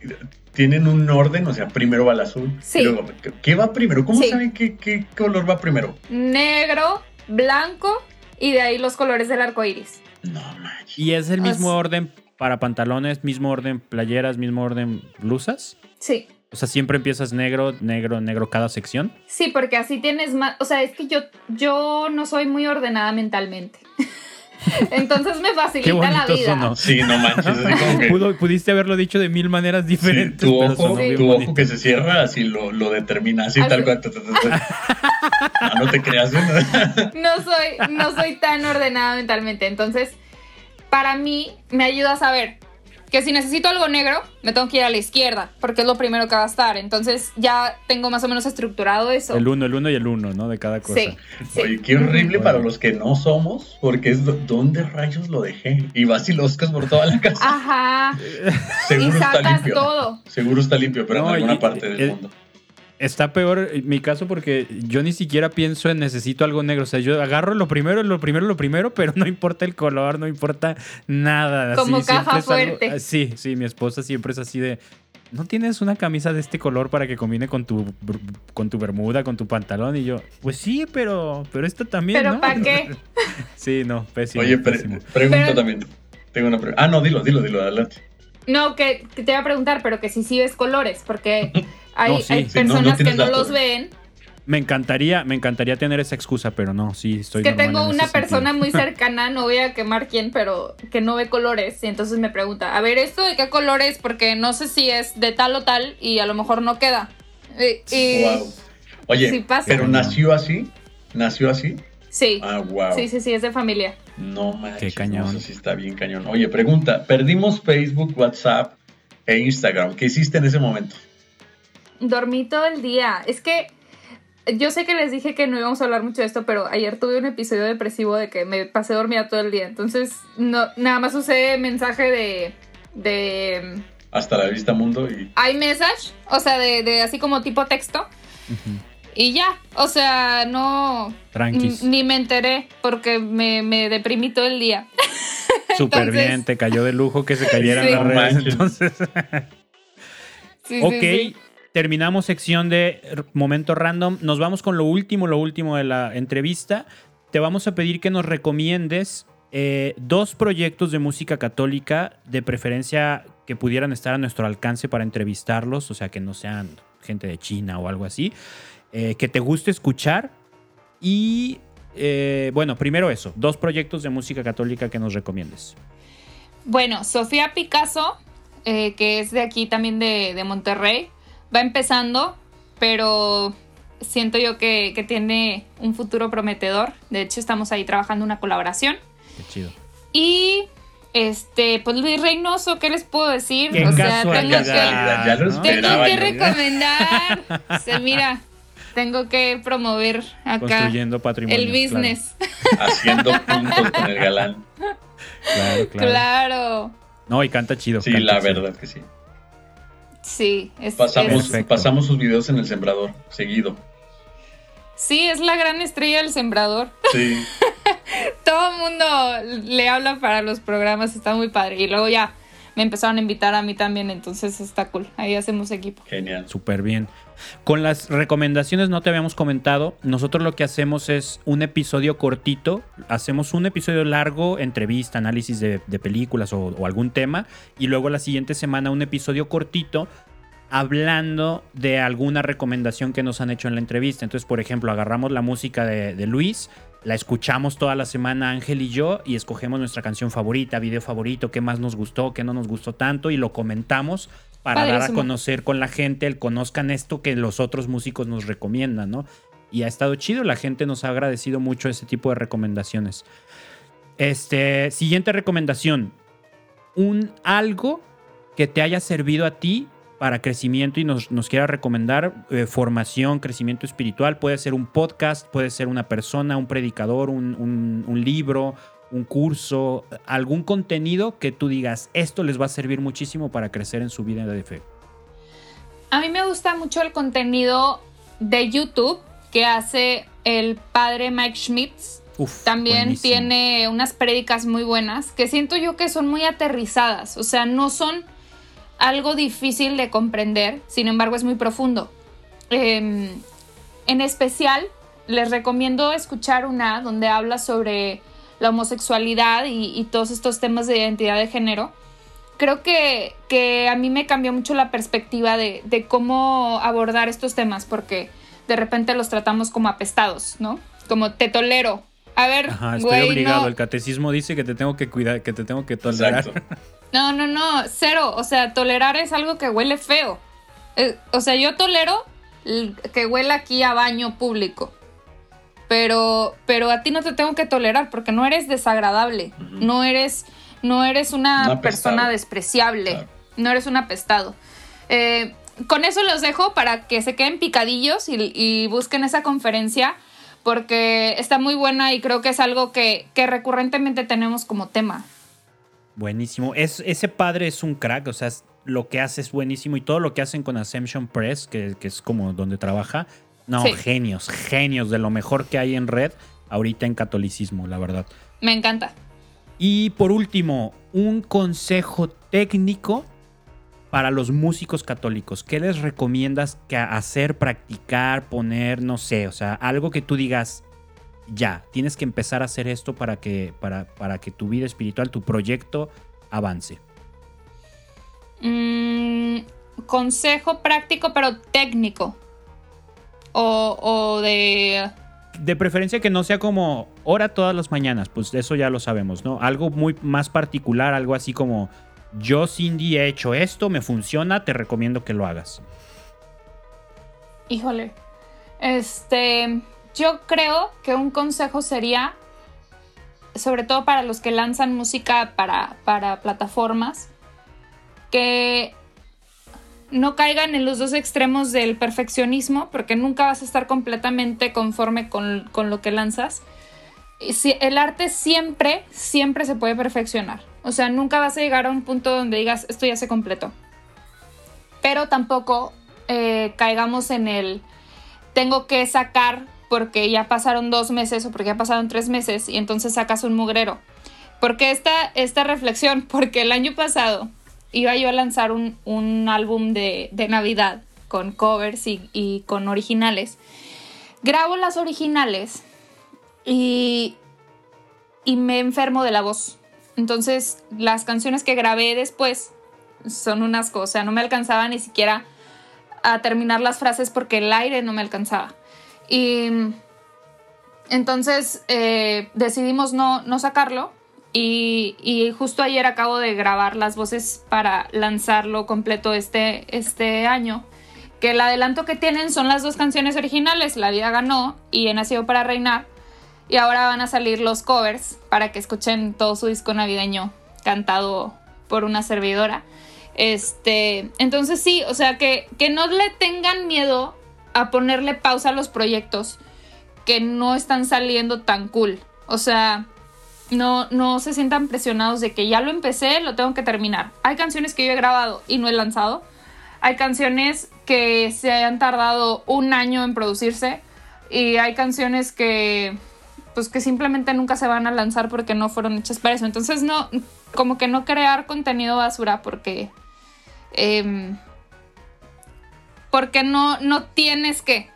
tienen un orden, o sea, primero va el azul. Sí. y luego, ¿qué- ¿qué va primero? ¿Cómo Sí. saben qué, qué color va primero? Negro, blanco y de ahí los colores del arco iris. No manches. ¿Y es el O mismo sea- orden para pantalones, mismo orden playeras, mismo orden blusas? Sí. O sea, siempre empiezas negro, negro, negro cada sección. Sí, porque así tienes más, o sea, es que yo, yo no soy muy ordenada mentalmente. Entonces me Qué facilita la vida. sonó. Sí, no manches. como que- Pudo- pudiste haberlo dicho de mil maneras sí, diferentes. tu ojo, tu ojo que se cierra, así lo, lo determina, así Así. tal cual. ta, ta, ta, ta. Ah, no te creas. ¿eh? No soy, no soy tan ordenada mentalmente. Entonces, para mí, me ayuda a saber que si necesito algo negro, me tengo que ir a la izquierda, porque es lo primero que va a estar. Entonces, ya tengo más o menos estructurado eso. El uno, el uno y el uno, ¿no? De cada cosa. Sí, sí. Oye, qué horrible para los que no somos, porque es ¿dónde rayos lo dejé? Y vas y lo buscas por toda la casa. Ajá. Seguro y está sacas limpio. todo. Seguro está limpio, pero No, en alguna y- parte del el- mundo. Está peor en mi caso porque yo ni siquiera pienso en necesito algo negro. O sea, yo agarro lo primero, lo primero, lo primero, pero no importa el color, no importa nada. Como caja algo- fuerte. sí, sí, mi esposa siempre es así de. ¿No tienes una camisa de este color para que combine con tu, con tu bermuda, con tu pantalón? Y yo, pues sí, pero, pero esto también. Pero ¿no? ¿para qué? Sí, no, pésimo. Oye, pre- pésimo. pregunta Pero- también. Tengo una pregunta. Ah, no, dilo, dilo, dilo, adelante. No, que, que te iba a preguntar, pero que si sí ves colores, porque hay, No, sí. hay Sí, no, no personas que no los ven. Me encantaría, me encantaría tener esa excusa, pero no, sí, estoy Es que tengo en una persona sentido. muy cercana, no voy a quemar quién, pero que no ve colores. Y entonces me pregunta, a ver, ¿esto de qué color es? Porque no sé si es de tal o tal y a lo mejor no queda. Y, y- Wow. Oye, sí pasa. pero nació así. ¿Nació así? sí, Ah, wow. sí, sí, sí, es de familia. No manches. Qué cañón. no, eso sí está bien cañón. Oye, pregunta. Perdimos Facebook, WhatsApp e Instagram. ¿Qué hiciste en ese momento? Dormí todo el día. Es que yo sé que les dije que no íbamos a hablar mucho de esto, pero ayer tuve un episodio depresivo de que me pasé dormida todo el día. Entonces, no, nada más usé mensaje de. de Hasta la vista mundo y iMessage, o sea, de, de así como tipo texto. Y ya, o sea, no. Tranquis. Ni me enteré porque me, me deprimí todo el día. Súper Entonces- bien, te cayó de lujo que se cayeran Sí. las redes. Entonces, Sí, sí, ok, sí. Terminamos sección de momento random. Nos vamos con lo último, lo último de la entrevista. te vamos a pedir que nos recomiendes eh, dos proyectos de música católica, de preferencia que pudieran estar a nuestro alcance para entrevistarlos, o sea, que no sean gente de China o algo así, eh, que te guste escuchar. Y eh, bueno, primero eso, dos proyectos de música católica que nos recomiendes. Bueno, Sofía Picasso, que es de aquí también de Monterrey, va empezando, pero siento yo que, que, tiene un futuro prometedor. De hecho, estamos ahí trabajando una colaboración. Qué chido. Y este, pues Luis Reynoso, ¿qué les puedo decir? Qué o sea, tengo que, ya lo ¿no? tengo que yo. recomendar. O sea, mira, tengo que promover acá Construyendo patrimonio. el business. Haciendo puntos con el galán. Claro, claro. Claro. No, y canta chido. Sí, canta la chido. verdad que sí. Sí, es, Pasamos, Perfecto. pasamos sus videos en El Sembrador, seguido. sí, es la gran estrella del sembrador. Sí, Todo el mundo le habla para los programas, está muy padre. Y luego ya me empezaron a invitar a mí también, entonces está cool. Ahí hacemos equipo. genial. Súper bien. Con las recomendaciones no te habíamos comentado. Nosotros lo que hacemos es un episodio cortito. Hacemos un episodio largo, entrevista, análisis de, películas o, o algún tema. Y luego la siguiente semana un episodio cortito hablando de alguna recomendación que nos han hecho en la entrevista. Entonces, por ejemplo, agarramos la música de, de Luis. La escuchamos toda la semana Ángel y yo y escogemos nuestra canción favorita, video favorito, qué más nos gustó, qué no nos gustó tanto y lo comentamos para dar a conocer con la gente, el conozcan esto que los otros músicos nos recomiendan, ¿no? Y ha estado chido, la gente nos ha agradecido mucho ese tipo de recomendaciones. Este, siguiente recomendación. Un algo que te haya servido a ti para crecimiento y nos, nos quiera recomendar eh, formación, crecimiento espiritual. Puede ser un podcast, puede ser una persona, un predicador, un, un- un libro, un curso, algún contenido que tú digas, esto les va a servir muchísimo para crecer en su vida de fe. A mí me gusta mucho el contenido de YouTube que hace el padre Mike Schmitz. Uf, También buenísimo. tiene unas prédicas muy buenas que siento yo que son muy aterrizadas. O sea, no son algo difícil de comprender, sin embargo es muy profundo. Em, en especial, les recomiendo escuchar una donde habla sobre la homosexualidad y, y todos estos temas de identidad de género. Creo que, que a mí me cambió mucho la perspectiva de, de cómo abordar estos temas, porque de repente los tratamos como apestados, ¿no? Como te tolero. A ver, Ajá, estoy güey, obligado. no. El catecismo dice que te tengo que cuidar, que te tengo que tolerar. Exacto. No, no, no, cero. O sea, tolerar es algo que huele feo. Eh, o sea, yo tolero que huela aquí a baño público. Pero, pero a ti no te tengo que tolerar porque no eres desagradable. No eres, no eres una persona despreciable. Claro. No eres un apestado. Eh, con eso los dejo para que se queden picadillos y, y busquen esa conferencia porque está muy buena y creo que es algo que, que recurrentemente tenemos como tema. Buenísimo. Es, ese padre es un crack, o sea, es- lo que hace es buenísimo y todo lo que hacen con Ascension Press, que, que es como donde trabaja. No, Sí. genios, genios de lo mejor que hay en red ahorita en catolicismo, la verdad. Me encanta. Y por último, un consejo técnico para los músicos católicos. ¿Qué les recomiendas que hacer, practicar, poner, no sé, o sea, algo que tú digas, ya, tienes que empezar a hacer esto para que, para, para que tu vida espiritual, tu proyecto avance? Mm, consejo práctico, pero técnico. O, o de... De preferencia que no sea como hora todas las mañanas, pues eso ya lo sabemos, ¿no? Algo muy más particular, algo así como yo Cindy he hecho esto, me funciona, te recomiendo que lo hagas. Híjole. Este, yo creo que un consejo sería, sobre todo para los que lanzan música para, para plataformas, que no caigan en los dos extremos del perfeccionismo, porque nunca vas a estar completamente conforme con, con lo que lanzas. Si- el arte siempre, siempre se puede perfeccionar. O sea, nunca vas a llegar a un punto donde digas, esto ya se completó. Pero tampoco eh, caigamos en el, tengo que sacar porque ya pasaron dos meses o porque ya pasaron tres meses y entonces sacas un mugrero. Porque esta, esta reflexión, porque el año pasado iba yo a lanzar un, un álbum de, de Navidad con covers y, y con originales. Grabo las originales y, y me enfermo de la voz. Entonces, las canciones que grabé después son unas cosas, no me alcanzaba ni siquiera a terminar las frases porque el aire no me alcanzaba. Y entonces eh, decidimos no, no sacarlo y, justo ayer acabo de grabar las voces para lanzarlo completo este, este año. Que el adelanto que tienen son las dos canciones originales, La vida ganó y He nacido para reinar. Y ahora van a salir los covers para que escuchen todo su disco navideño cantado por una servidora. Este, entonces sí, o sea, que, que no le tengan miedo a ponerle pausa a los proyectos que no están saliendo tan cool. O sea, no, no se sientan presionados de que ya lo empecé, lo tengo que terminar. Hay canciones que yo he grabado y no he lanzado. Hay canciones que se han tardado un año en producirse. Y hay canciones que pues que simplemente nunca se van a lanzar porque no fueron hechas para eso. Entonces no, como que no crear contenido basura porque Em, porque no, no tienes que,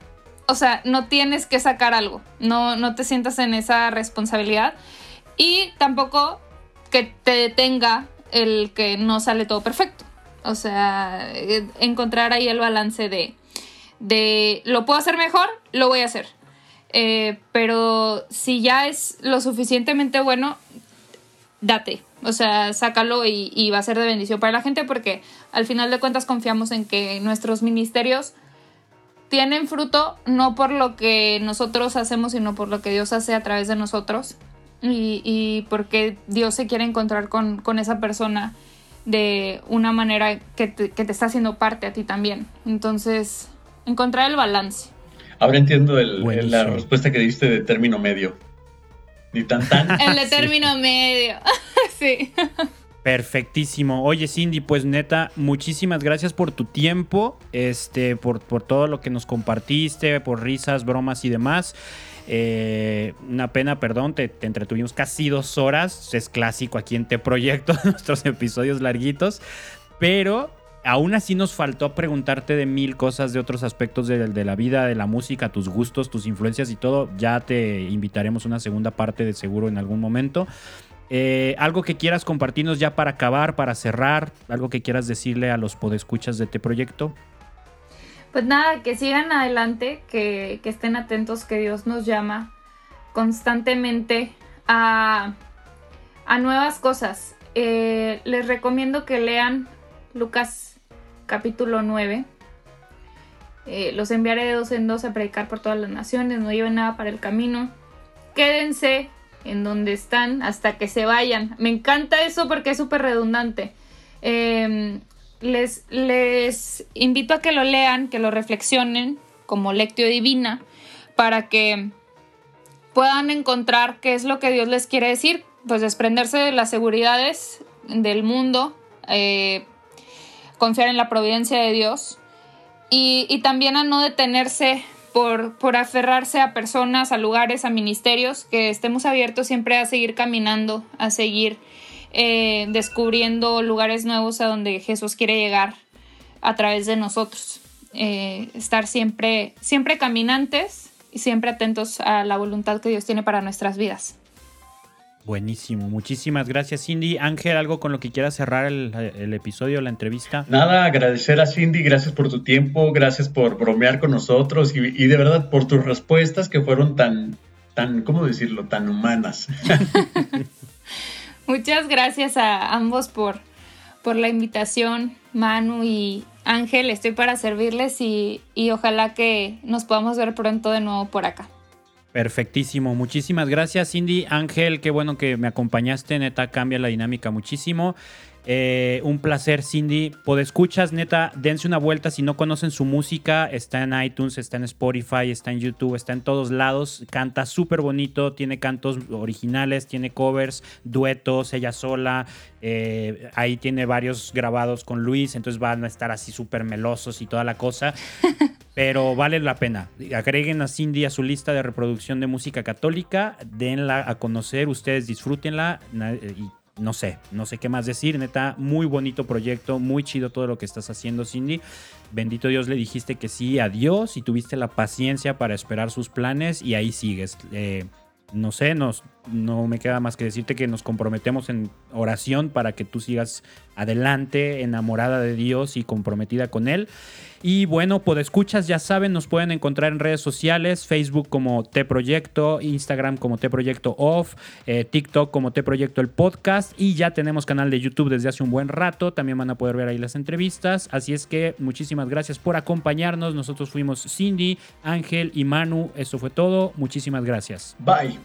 o sea, no tienes que sacar algo, no, no te sientas en esa responsabilidad y tampoco que te detenga el que no sale todo perfecto. O sea, eh, encontrar ahí el balance de, de lo puedo hacer mejor, lo voy a hacer. Eh, pero si ya es lo suficientemente bueno, date. O sea, sácalo y, va a ser de bendición para la gente porque al final de cuentas confiamos en que nuestros ministerios tienen fruto no por lo que nosotros hacemos, sino por lo que Dios hace a través de nosotros y, porque Dios se quiere encontrar con, esa persona de una manera que te, que te, está haciendo parte a ti también. Entonces, encontrar el balance. Ahora entiendo la respuesta que diste de término medio. Ni tan tan. El de término medio. sí. Perfectísimo. Oye, Cindy, pues neta, muchísimas gracias por tu tiempo, este, por, por todo lo que nos compartiste, por risas, bromas y demás. Eh, una pena, perdón, te, te, entretuvimos casi dos horas. Es clásico aquí en Te Proyecto, nuestros episodios larguitos. Pero aún así nos faltó preguntarte de mil cosas de otros aspectos de, la vida, de la música, tus gustos, tus influencias y todo. Ya te invitaremos una segunda parte de seguro en algún momento. Eh, algo que quieras compartirnos ya para acabar, para cerrar, algo que quieras decirle a los podescuchas de este proyecto. Pues nada, que sigan adelante, que, estén atentos, que Dios nos llama constantemente a, nuevas cosas. Eh, les recomiendo que lean Lucas capítulo 9. Eh, los enviaré de dos en dos a predicar por todas las naciones, no lleven nada para el camino. Quédense en donde están hasta que se vayan. Me encanta eso porque es súper redundante. Em, les, invito a que lo lean, que lo reflexionen como lectio divina, para que puedan encontrar qué es lo que Dios les quiere decir, pues desprenderse de las seguridades del mundo, eh, confiar en la providencia de Dios y, también a no detenerse por, aferrarse a personas, a lugares, a ministerios, que estemos abiertos siempre a seguir caminando, a seguir eh, descubriendo lugares nuevos a donde Jesús quiere llegar a través de nosotros. Eh, estar siempre, siempre caminantes y siempre atentos a la voluntad que Dios tiene para nuestras vidas. Buenísimo, muchísimas gracias Cindy. Ángel, ¿algo con lo que quieras cerrar el, episodio, la entrevista? Nada, agradecer a Cindy, gracias por tu tiempo, gracias por bromear con nosotros y, de verdad por tus respuestas que fueron tan, tan, ¿cómo decirlo?, tan humanas. Muchas gracias a ambos por, por la invitación, Manu y Ángel, estoy para servirles y ojalá que nos podamos ver pronto de nuevo por acá. Perfectísimo, muchísimas gracias Cindy. Ángel, qué bueno que me acompañaste, neta, cambia la dinámica muchísimo. Eh, un placer, Cindy. escuchas, neta, dense una vuelta. Si no conocen su música, está en iTunes, está en Spotify, está en YouTube, está en todos lados. Canta súper bonito, tiene cantos originales, tiene covers, duetos, ella sola. Eh, ahí tiene varios grabados con Luis, entonces van a estar así súper melosos y toda la cosa. Pero vale la pena. Agreguen a Cindy a su lista de reproducción de música católica, denla a conocer, ustedes disfrútenla y no sé, no sé qué más decir, neta, muy bonito proyecto, muy chido todo lo que estás haciendo, Cindy. Bendito Dios, le dijiste que sí a Dios y tuviste la paciencia para esperar sus planes y ahí sigues. Eh, no sé, nos, no me queda más que decirte que nos comprometemos en oración para que tú sigas adelante, enamorada de Dios y comprometida con Él. Y bueno, por escuchas, ya saben, nos pueden encontrar en redes sociales, Facebook como T Proyecto, Instagram como T Proyecto Off, eh, TikTok como T Proyecto el podcast y ya tenemos canal de YouTube desde hace un buen rato, también van a poder ver ahí las entrevistas, así es que muchísimas gracias por acompañarnos, nosotros fuimos Cindy, Ángel y Manu, eso fue todo, muchísimas gracias. Bye.